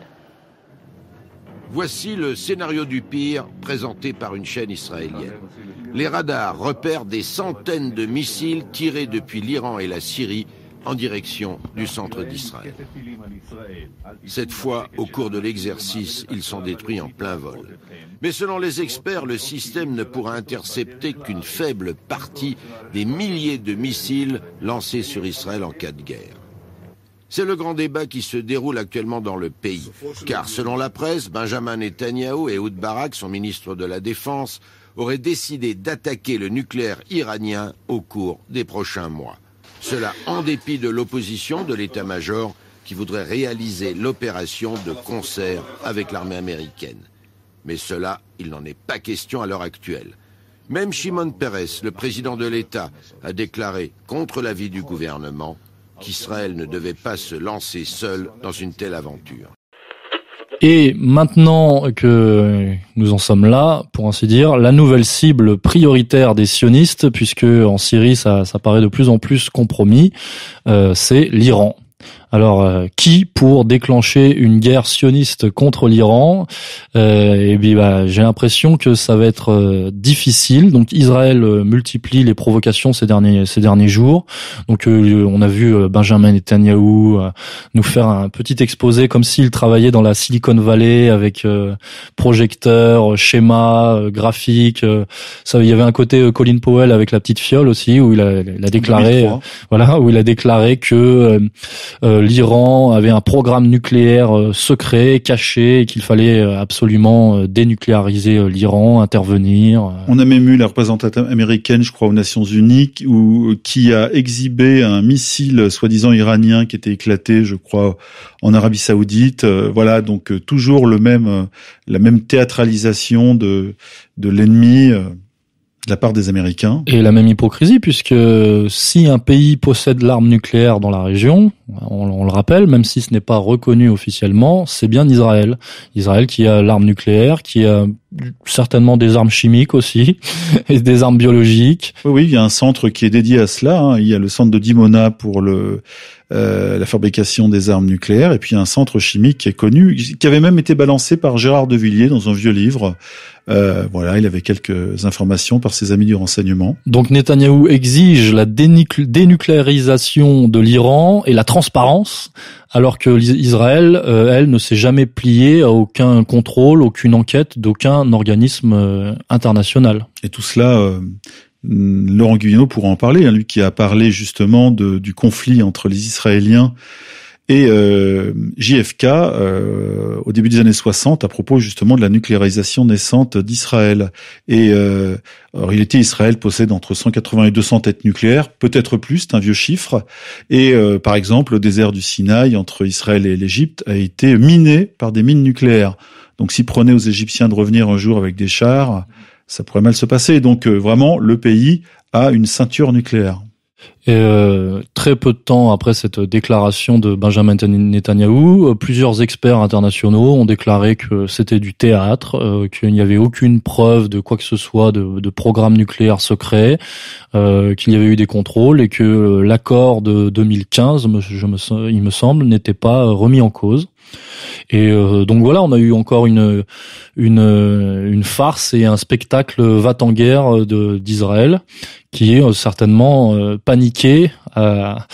Speaker 12: Voici le scénario du pire présenté par une chaîne israélienne les radars repèrent des centaines de missiles tirés depuis l'Iran et la Syrie en direction du centre d'Israël. Cette fois, au cours de l'exercice, ils sont détruits en plein vol. Mais selon les experts, le système ne pourra intercepter qu'une faible partie des milliers de missiles lancés sur Israël en cas de guerre. C'est le grand débat qui se déroule actuellement dans le pays. Car selon la presse, Benjamin Netanyahu et Oud Barak, son ministre de la Défense, aurait décidé d'attaquer le nucléaire iranien au cours des prochains mois. Cela en dépit de l'opposition de l'état-major qui voudrait réaliser l'opération de concert avec l'armée américaine. Mais cela, il n'en est pas question à l'heure actuelle. Même Shimon Peres, le président de l'État, a déclaré, contre l'avis du gouvernement, qu'Israël ne devait pas se lancer seul dans une telle aventure.
Speaker 2: Et maintenant que nous en sommes là, pour ainsi dire, la nouvelle cible prioritaire des sionistes, puisque en Syrie ça, ça paraît de plus en plus compromis, euh, c'est l'Iran. Alors, euh, qui pour déclencher une guerre sioniste contre l'Iran? Euh, Et bien, bah, j'ai l'impression que ça va être euh, difficile. Donc, Israël multiplie les provocations ces derniers ces derniers jours. Donc, on a vu Benjamin Netanyahu nous faire un petit exposé comme s'il travaillait dans la Silicon Valley avec projecteur, schéma, graphique. ça, il y avait un côté Colin Powell avec la petite fiole aussi où il a, il a déclaré, voilà, où il a déclaré que l'Iran avait un programme nucléaire euh, secret, caché, et qu'il fallait euh, absolument euh, dénucléariser l'Iran, intervenir.
Speaker 1: On a même eu la représentante américaine, je crois, aux Nations Unies, où, qui a exhibé un missile soi-disant iranien qui était éclaté, je crois, en Arabie Saoudite. Voilà, donc toujours le même, la même théâtralisation de de l'ennemi de la part des Américains.
Speaker 2: Et la même hypocrisie, puisque si un pays possède l'arme nucléaire dans la région, on, le rappelle, même si ce n'est pas reconnu officiellement, c'est bien Israël. Israël qui a l'arme nucléaire, qui a certainement des armes chimiques aussi, <laughs> et des armes biologiques.
Speaker 1: Oui, il y a un centre qui est dédié à cela. Hein. Il y a le centre de Dimona pour le euh, la fabrication des armes nucléaires, et puis un centre chimique qui est connu, qui avait même été balancé par Gérard de Villiers dans un vieux livre. Euh, voilà, il avait quelques informations par ses amis du renseignement.
Speaker 2: Donc Netanyahou exige la dénucléarisation de l'Iran et la transparence, alors que Israël, euh, elle, ne s'est jamais pliée à aucun contrôle, aucune enquête d'aucun organisme euh, international.
Speaker 1: Et tout cela Laurent Guyeno pourra en parler, hein, lui qui a parlé justement du conflit entre les Israéliens et euh, JFK euh, au début des années 60 à propos justement de la nucléarisation naissante d'Israël. Et euh, alors, il était Israël possède entre 180 et 200 têtes nucléaires, peut-être plus, c'est un vieux chiffre. Et euh, par exemple, le désert du Sinaï entre Israël et l'Égypte a été miné par des mines nucléaires. Donc, s'il prenait aux Égyptiens de revenir un jour avec des chars, ça pourrait mal se passer. Donc, euh, vraiment, le pays a une ceinture nucléaire.
Speaker 2: Et euh, très peu de temps après cette déclaration de Benjamin Netanyahu, euh, plusieurs experts internationaux ont déclaré que c'était du théâtre, euh, qu'il n'y avait aucune preuve de quoi que ce soit de, programme nucléaire secret, qu'il y avait eu des contrôles et que l'accord de 2015, je me, il me semble, n'était pas remis en cause. Et donc voilà, on a eu encore une une, farce et un spectacle va-t-en-guerre d'Israël qui est certainement paniqué à,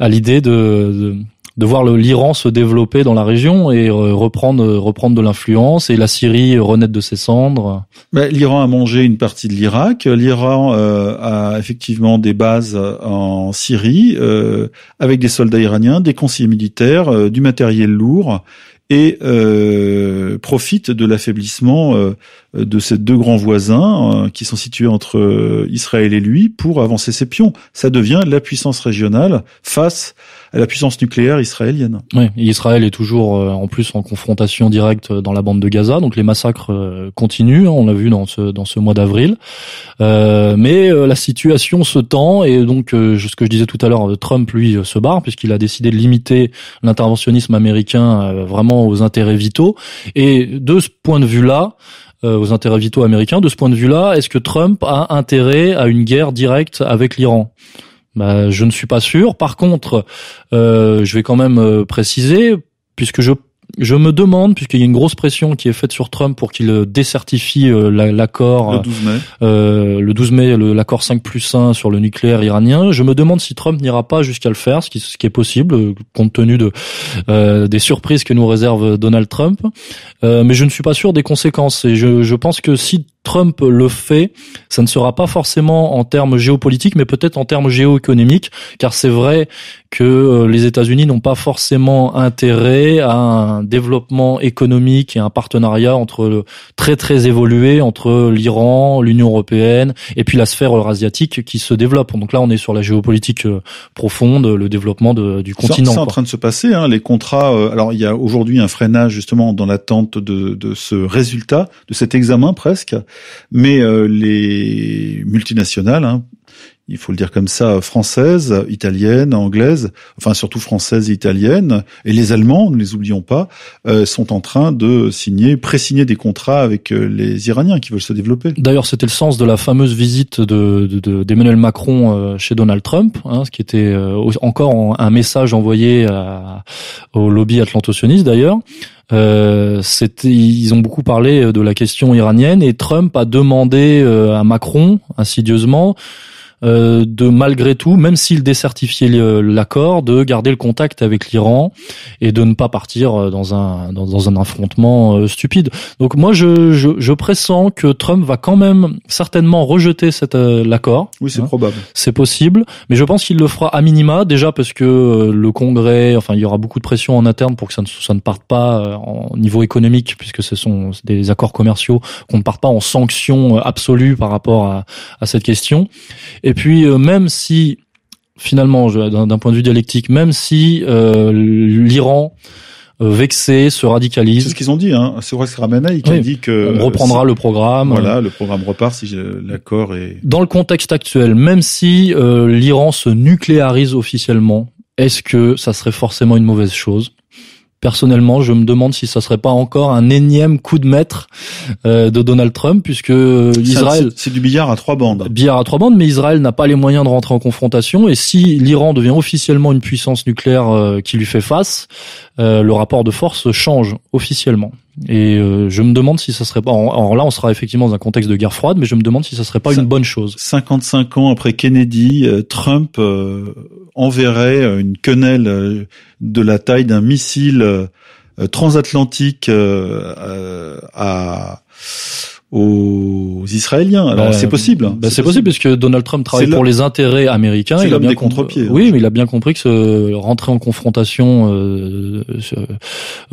Speaker 2: l'idée de, voir l'Iran se développer dans la région et reprendre reprendre de l'influence et la Syrie renaître de ses cendres.
Speaker 1: L'Iran a mangé une partie de l'Irak. L'Iran euh, a effectivement des bases en Syrie euh, avec des soldats iraniens, des conseillers militaires, euh, du matériel lourd et euh, profite de l'affaiblissement euh, de ces deux grands voisins euh, qui sont situés entre Israël et lui pour avancer ses pions. Ça devient la puissance régionale face à la puissance nucléaire israélienne.
Speaker 2: Oui, Israël est toujours en plus en confrontation directe dans la bande de Gaza, donc les massacres continuent. Hein, on l'a vu dans ce mois d'avril, mais la situation se tend et donc ce que je disais tout à l'heure, Trump lui se barre puisqu'il a décidé de limiter l'interventionnisme américain vraiment aux intérêts vitaux. Et de ce point de vue-là, euh, aux intérêts vitaux américains, de ce point de vue-là, est-ce que Trump a intérêt à une guerre directe avec l'Iran? Bah, je ne suis pas sûr. Par contre, euh, je vais quand même euh, préciser, puisque je je me demande, puisqu'il y a une grosse pression qui est faite sur Trump pour qu'il euh, décertifie euh, l'accord
Speaker 1: le 12 mai,
Speaker 2: euh, le 12 mai, l'accord 5 plus 1 sur le nucléaire iranien. Je me demande si Trump n'ira pas jusqu'à le faire, ce qui, ce qui est possible euh, compte tenu de des surprises que nous réserve Donald Trump. mais je ne suis pas sûr des conséquences et je, je pense que si Trump le fait, ça ne sera pas forcément en termes géopolitiques, mais peut-être en termes géoéconomiques, car c'est vrai que euh, les États-Unis n'ont pas forcément intérêt à un développement économique et un partenariat entre très très évolué entre l'Iran, l'Union européenne et puis la sphère eurasiatique qui se développe. Donc là, on est sur la géopolitique euh, profonde, le développement de, du continent.
Speaker 1: C'est en train de se passer. Hein, les contrats. Euh, alors il y a aujourd'hui un freinage justement dans l'attente de, de ce résultat, de cet examen presque mais euh, les multinationales, hein, il faut le dire comme ça, françaises, italiennes, anglaises, enfin surtout françaises et italiennes, et les Allemands, ne les oublions pas, euh, sont en train de signer, pré-signer des contrats avec euh, les Iraniens qui veulent se développer.
Speaker 2: D'ailleurs, c'était le sens de la fameuse visite de, d'Emmanuel Macron chez Donald Trump, hein, ce qui était encore un message envoyé au lobby atlantocioniste d'ailleurs. Euh, ils ont beaucoup parlé de la question iranienne et Trump a demandé euh, à Macron insidieusement euh, de malgré tout, même s'il décertifiait l'accord, de garder le contact avec l'Iran et de ne pas partir euh, dans un dans, un affrontement euh, stupide. Donc moi, je, je, je, pressens que Trump va quand même certainement rejeter cet l'accord.
Speaker 1: Oui, c'est hein. probable.
Speaker 2: C'est possible, mais je pense qu'il le fera à minima déjà parce que le Congrès, enfin, il y aura beaucoup de pression en interne pour que ça ne, ça ne parte pas en niveau économique, puisque ce sont des accords commerciaux, qu'on ne parte pas en sanctions absolues par rapport à, à cette question. Et puis euh, même si finalement, d'un point de vue dialectique, même si euh, l'Iran euh, vexé se radicalise.
Speaker 1: C'est ce qu'ils ont dit. Hein. C'est Ramenei qui a dit que
Speaker 2: on reprendra le programme.
Speaker 1: Voilà, le programme repart si l'accord est.
Speaker 2: Dans le contexte actuel, même si l'Iran se nucléarise officiellement, est-ce que ça serait forcément une mauvaise chose? Personnellement, je me demande si ça serait pas encore un énième coup de maître euh, de Donald Trump, puisque Israël,
Speaker 1: c'est du billard à trois bandes.
Speaker 2: Billard à trois bandes, mais Israël n'a pas les moyens de rentrer en confrontation. Et si l'Iran devient officiellement une puissance nucléaire euh, qui lui fait face, euh, le rapport de force change officiellement. Et je me demande si ça serait pas. Alors là, on sera effectivement dans un contexte de guerre froide, mais je me demande si ça serait pas une bonne chose.
Speaker 1: 55 ans après Kennedy, Trump enverrait une quenelle de la taille d'un missile euh, transatlantique euh, à aux Israéliens. Alors bah, c'est possible.
Speaker 2: Bah, c'est possible parce que Donald Trump travaille pour les intérêts américains.
Speaker 1: Il a bien contre-pieds.
Speaker 2: Oui, mais il a bien compris que ce rentrer en confrontation euh,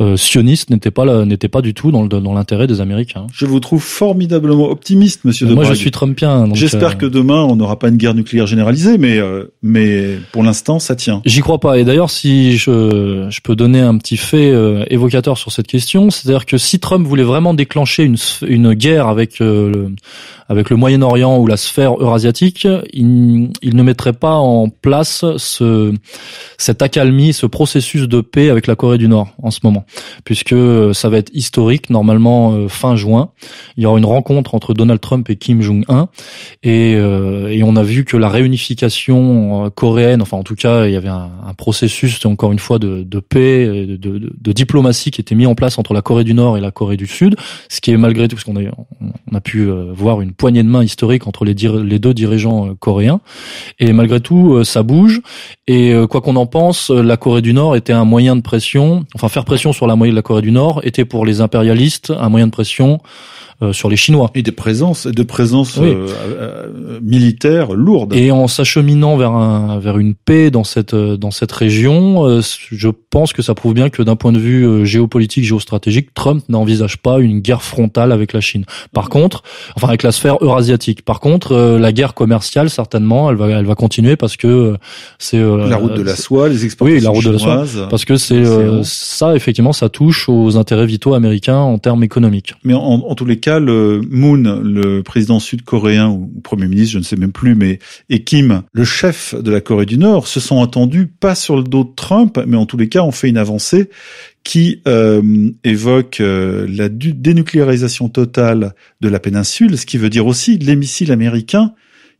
Speaker 2: euh, sioniste n'était pas n'était pas du tout dans, dans l'intérêt des Américains.
Speaker 1: Je vous trouve formidablement optimiste, Monsieur.
Speaker 2: Moi, je suis Trumpien.
Speaker 1: J'espère euh, que demain on n'aura pas une guerre nucléaire généralisée, mais euh, mais pour l'instant ça tient.
Speaker 2: J'y crois pas. Et d'ailleurs, si je je peux donner un petit fait évocateur sur cette question, c'est-à-dire que si Trump voulait vraiment déclencher une une guerre avec euh, le, avec le Moyen-Orient ou la sphère eurasiatique, il, il, ne mettrait pas en place ce, cette accalmie, ce processus de paix avec la Corée du Nord en ce moment, puisque ça va être historique. Normalement, euh, fin juin, il y aura une rencontre entre Donald Trump et Kim Jong-un, et, euh, et on a vu que la réunification coréenne, enfin en tout cas, il y avait un, un processus encore une fois de, de paix, de, de, de, diplomatie qui était mis en place entre la Corée du Nord et la Corée du Sud, ce qui est malgré tout, parce qu'on on a pu voir une poignée de main historique entre les, les deux dirigeants euh, coréens. Et malgré tout, euh, ça bouge. Et euh, quoi qu'on en pense, la Corée du Nord était un moyen de pression. Enfin, faire pression sur la moyenne de la Corée du Nord était pour les impérialistes un moyen de pression sur les Chinois.
Speaker 1: Et des présences, de présences militaires lourdes.
Speaker 2: Et en s'acheminant vers un, vers une paix dans cette, dans cette région, je pense que ça prouve bien que d'un point de vue géopolitique, géostratégique, Trump n'envisage pas une guerre frontale avec la Chine. Par contre, enfin avec la sphère eurasiatique. Par contre, la guerre commerciale, certainement, elle va, elle va continuer parce que c'est
Speaker 1: la route de la soie, les exportations
Speaker 2: oui, la route de la soie, parce que c'est ça effectivement, ça touche aux intérêts vitaux américains en termes économiques.
Speaker 1: Mais en, en tous les cas, le Moon, le président sud-coréen ou premier ministre, je ne sais même plus, mais et Kim, le chef de la Corée du Nord, se sont attendus pas sur le dos de Trump, mais en tous les cas, ont fait une avancée qui euh, évoque euh, la dénucléarisation totale de la péninsule, ce qui veut dire aussi les missiles américains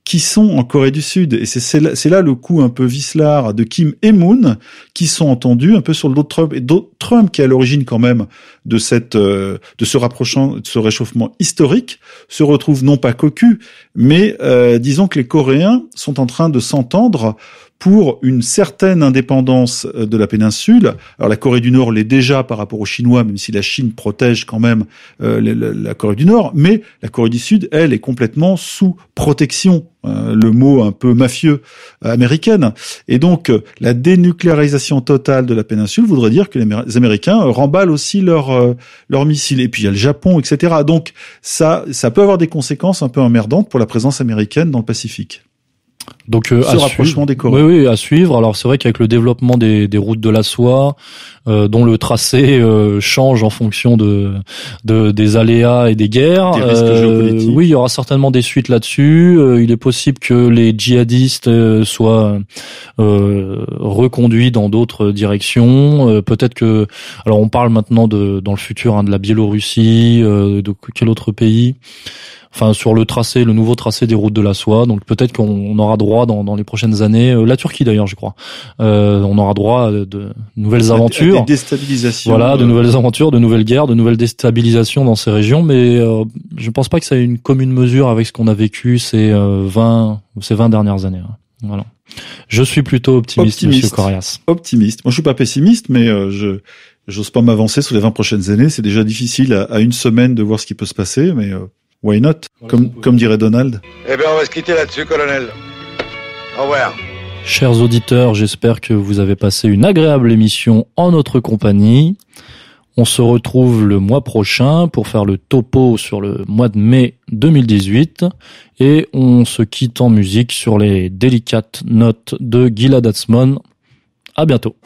Speaker 1: qui sont en Corée du Sud. Et c'est là, le coup un peu vicelard de Kim et Moon qui sont entendus un peu sur le dos de Trump. Et Trump, qui est à l'origine quand même de cette, euh, de ce rapprochant, de ce réchauffement historique, se retrouve non pas cocu, mais disons que les Coréens sont en train de s'entendre pour une certaine indépendance euh, de la péninsule. Alors la Corée du Nord l'est déjà par rapport aux Chinois, même si la Chine protège quand même euh, la, Corée du Nord, mais la Corée du Sud, elle, est complètement sous protection, euh, le mot un peu mafieux américaine. Et donc la dénucléarisation totale de la péninsule voudrait dire que les Américains remballent aussi leurs leurs missiles. Et puis il y a le Japon, etc. Donc ça, ça peut avoir des conséquences un peu emmerdantes pour la présence américaine dans le Pacifique.
Speaker 2: Donc euh,
Speaker 1: ce à rapprochement
Speaker 2: des
Speaker 1: Corées.
Speaker 2: Oui, oui, à suivre. Alors c'est vrai qu'avec le développement des, des, routes de la soie, euh, dont le tracé euh, change en fonction de, de, des aléas et des guerres,
Speaker 1: euh,
Speaker 2: oui, il y aura certainement des suites là-dessus. il est possible que les djihadistes soient reconduits dans d'autres directions. Peut-être que, alors on parle maintenant de dans le futur hein, de la Biélorussie, de quel autre pays? Enfin sur le tracé, le nouveau tracé des routes de la soie. Donc peut-être qu'on aura droit dans, dans, les prochaines années, euh, la Turquie d'ailleurs, je crois, euh, on aura droit à de nouvelles aventures,
Speaker 1: des déstabilisations,
Speaker 2: voilà, de nouvelles aventures, de nouvelles guerres, de nouvelles déstabilisations dans ces régions. Mais euh, je pense pas que ça ait une commune mesure avec ce qu'on a vécu ces 20 ces 20 dernières années. Hein. Voilà. Je suis plutôt optimiste, optimiste. Monsieur Corias.
Speaker 1: Optimiste. Moi, je suis pas pessimiste, mais je j'ose pas m'avancer sur les 20 prochaines années. C'est déjà difficile à, à, une semaine de voir ce qui peut se passer, mais Why not? Comme, comme dirait Donald.
Speaker 13: Eh bien, on va se quitter là-dessus, colonel. Au revoir.
Speaker 2: Chers auditeurs, j'espère que vous avez passé une agréable émission en notre compagnie. On se retrouve le mois prochain pour faire le topo sur le mois de mai 2018 et on se quitte en musique sur les délicates notes de Gilad Atzmon. À bientôt.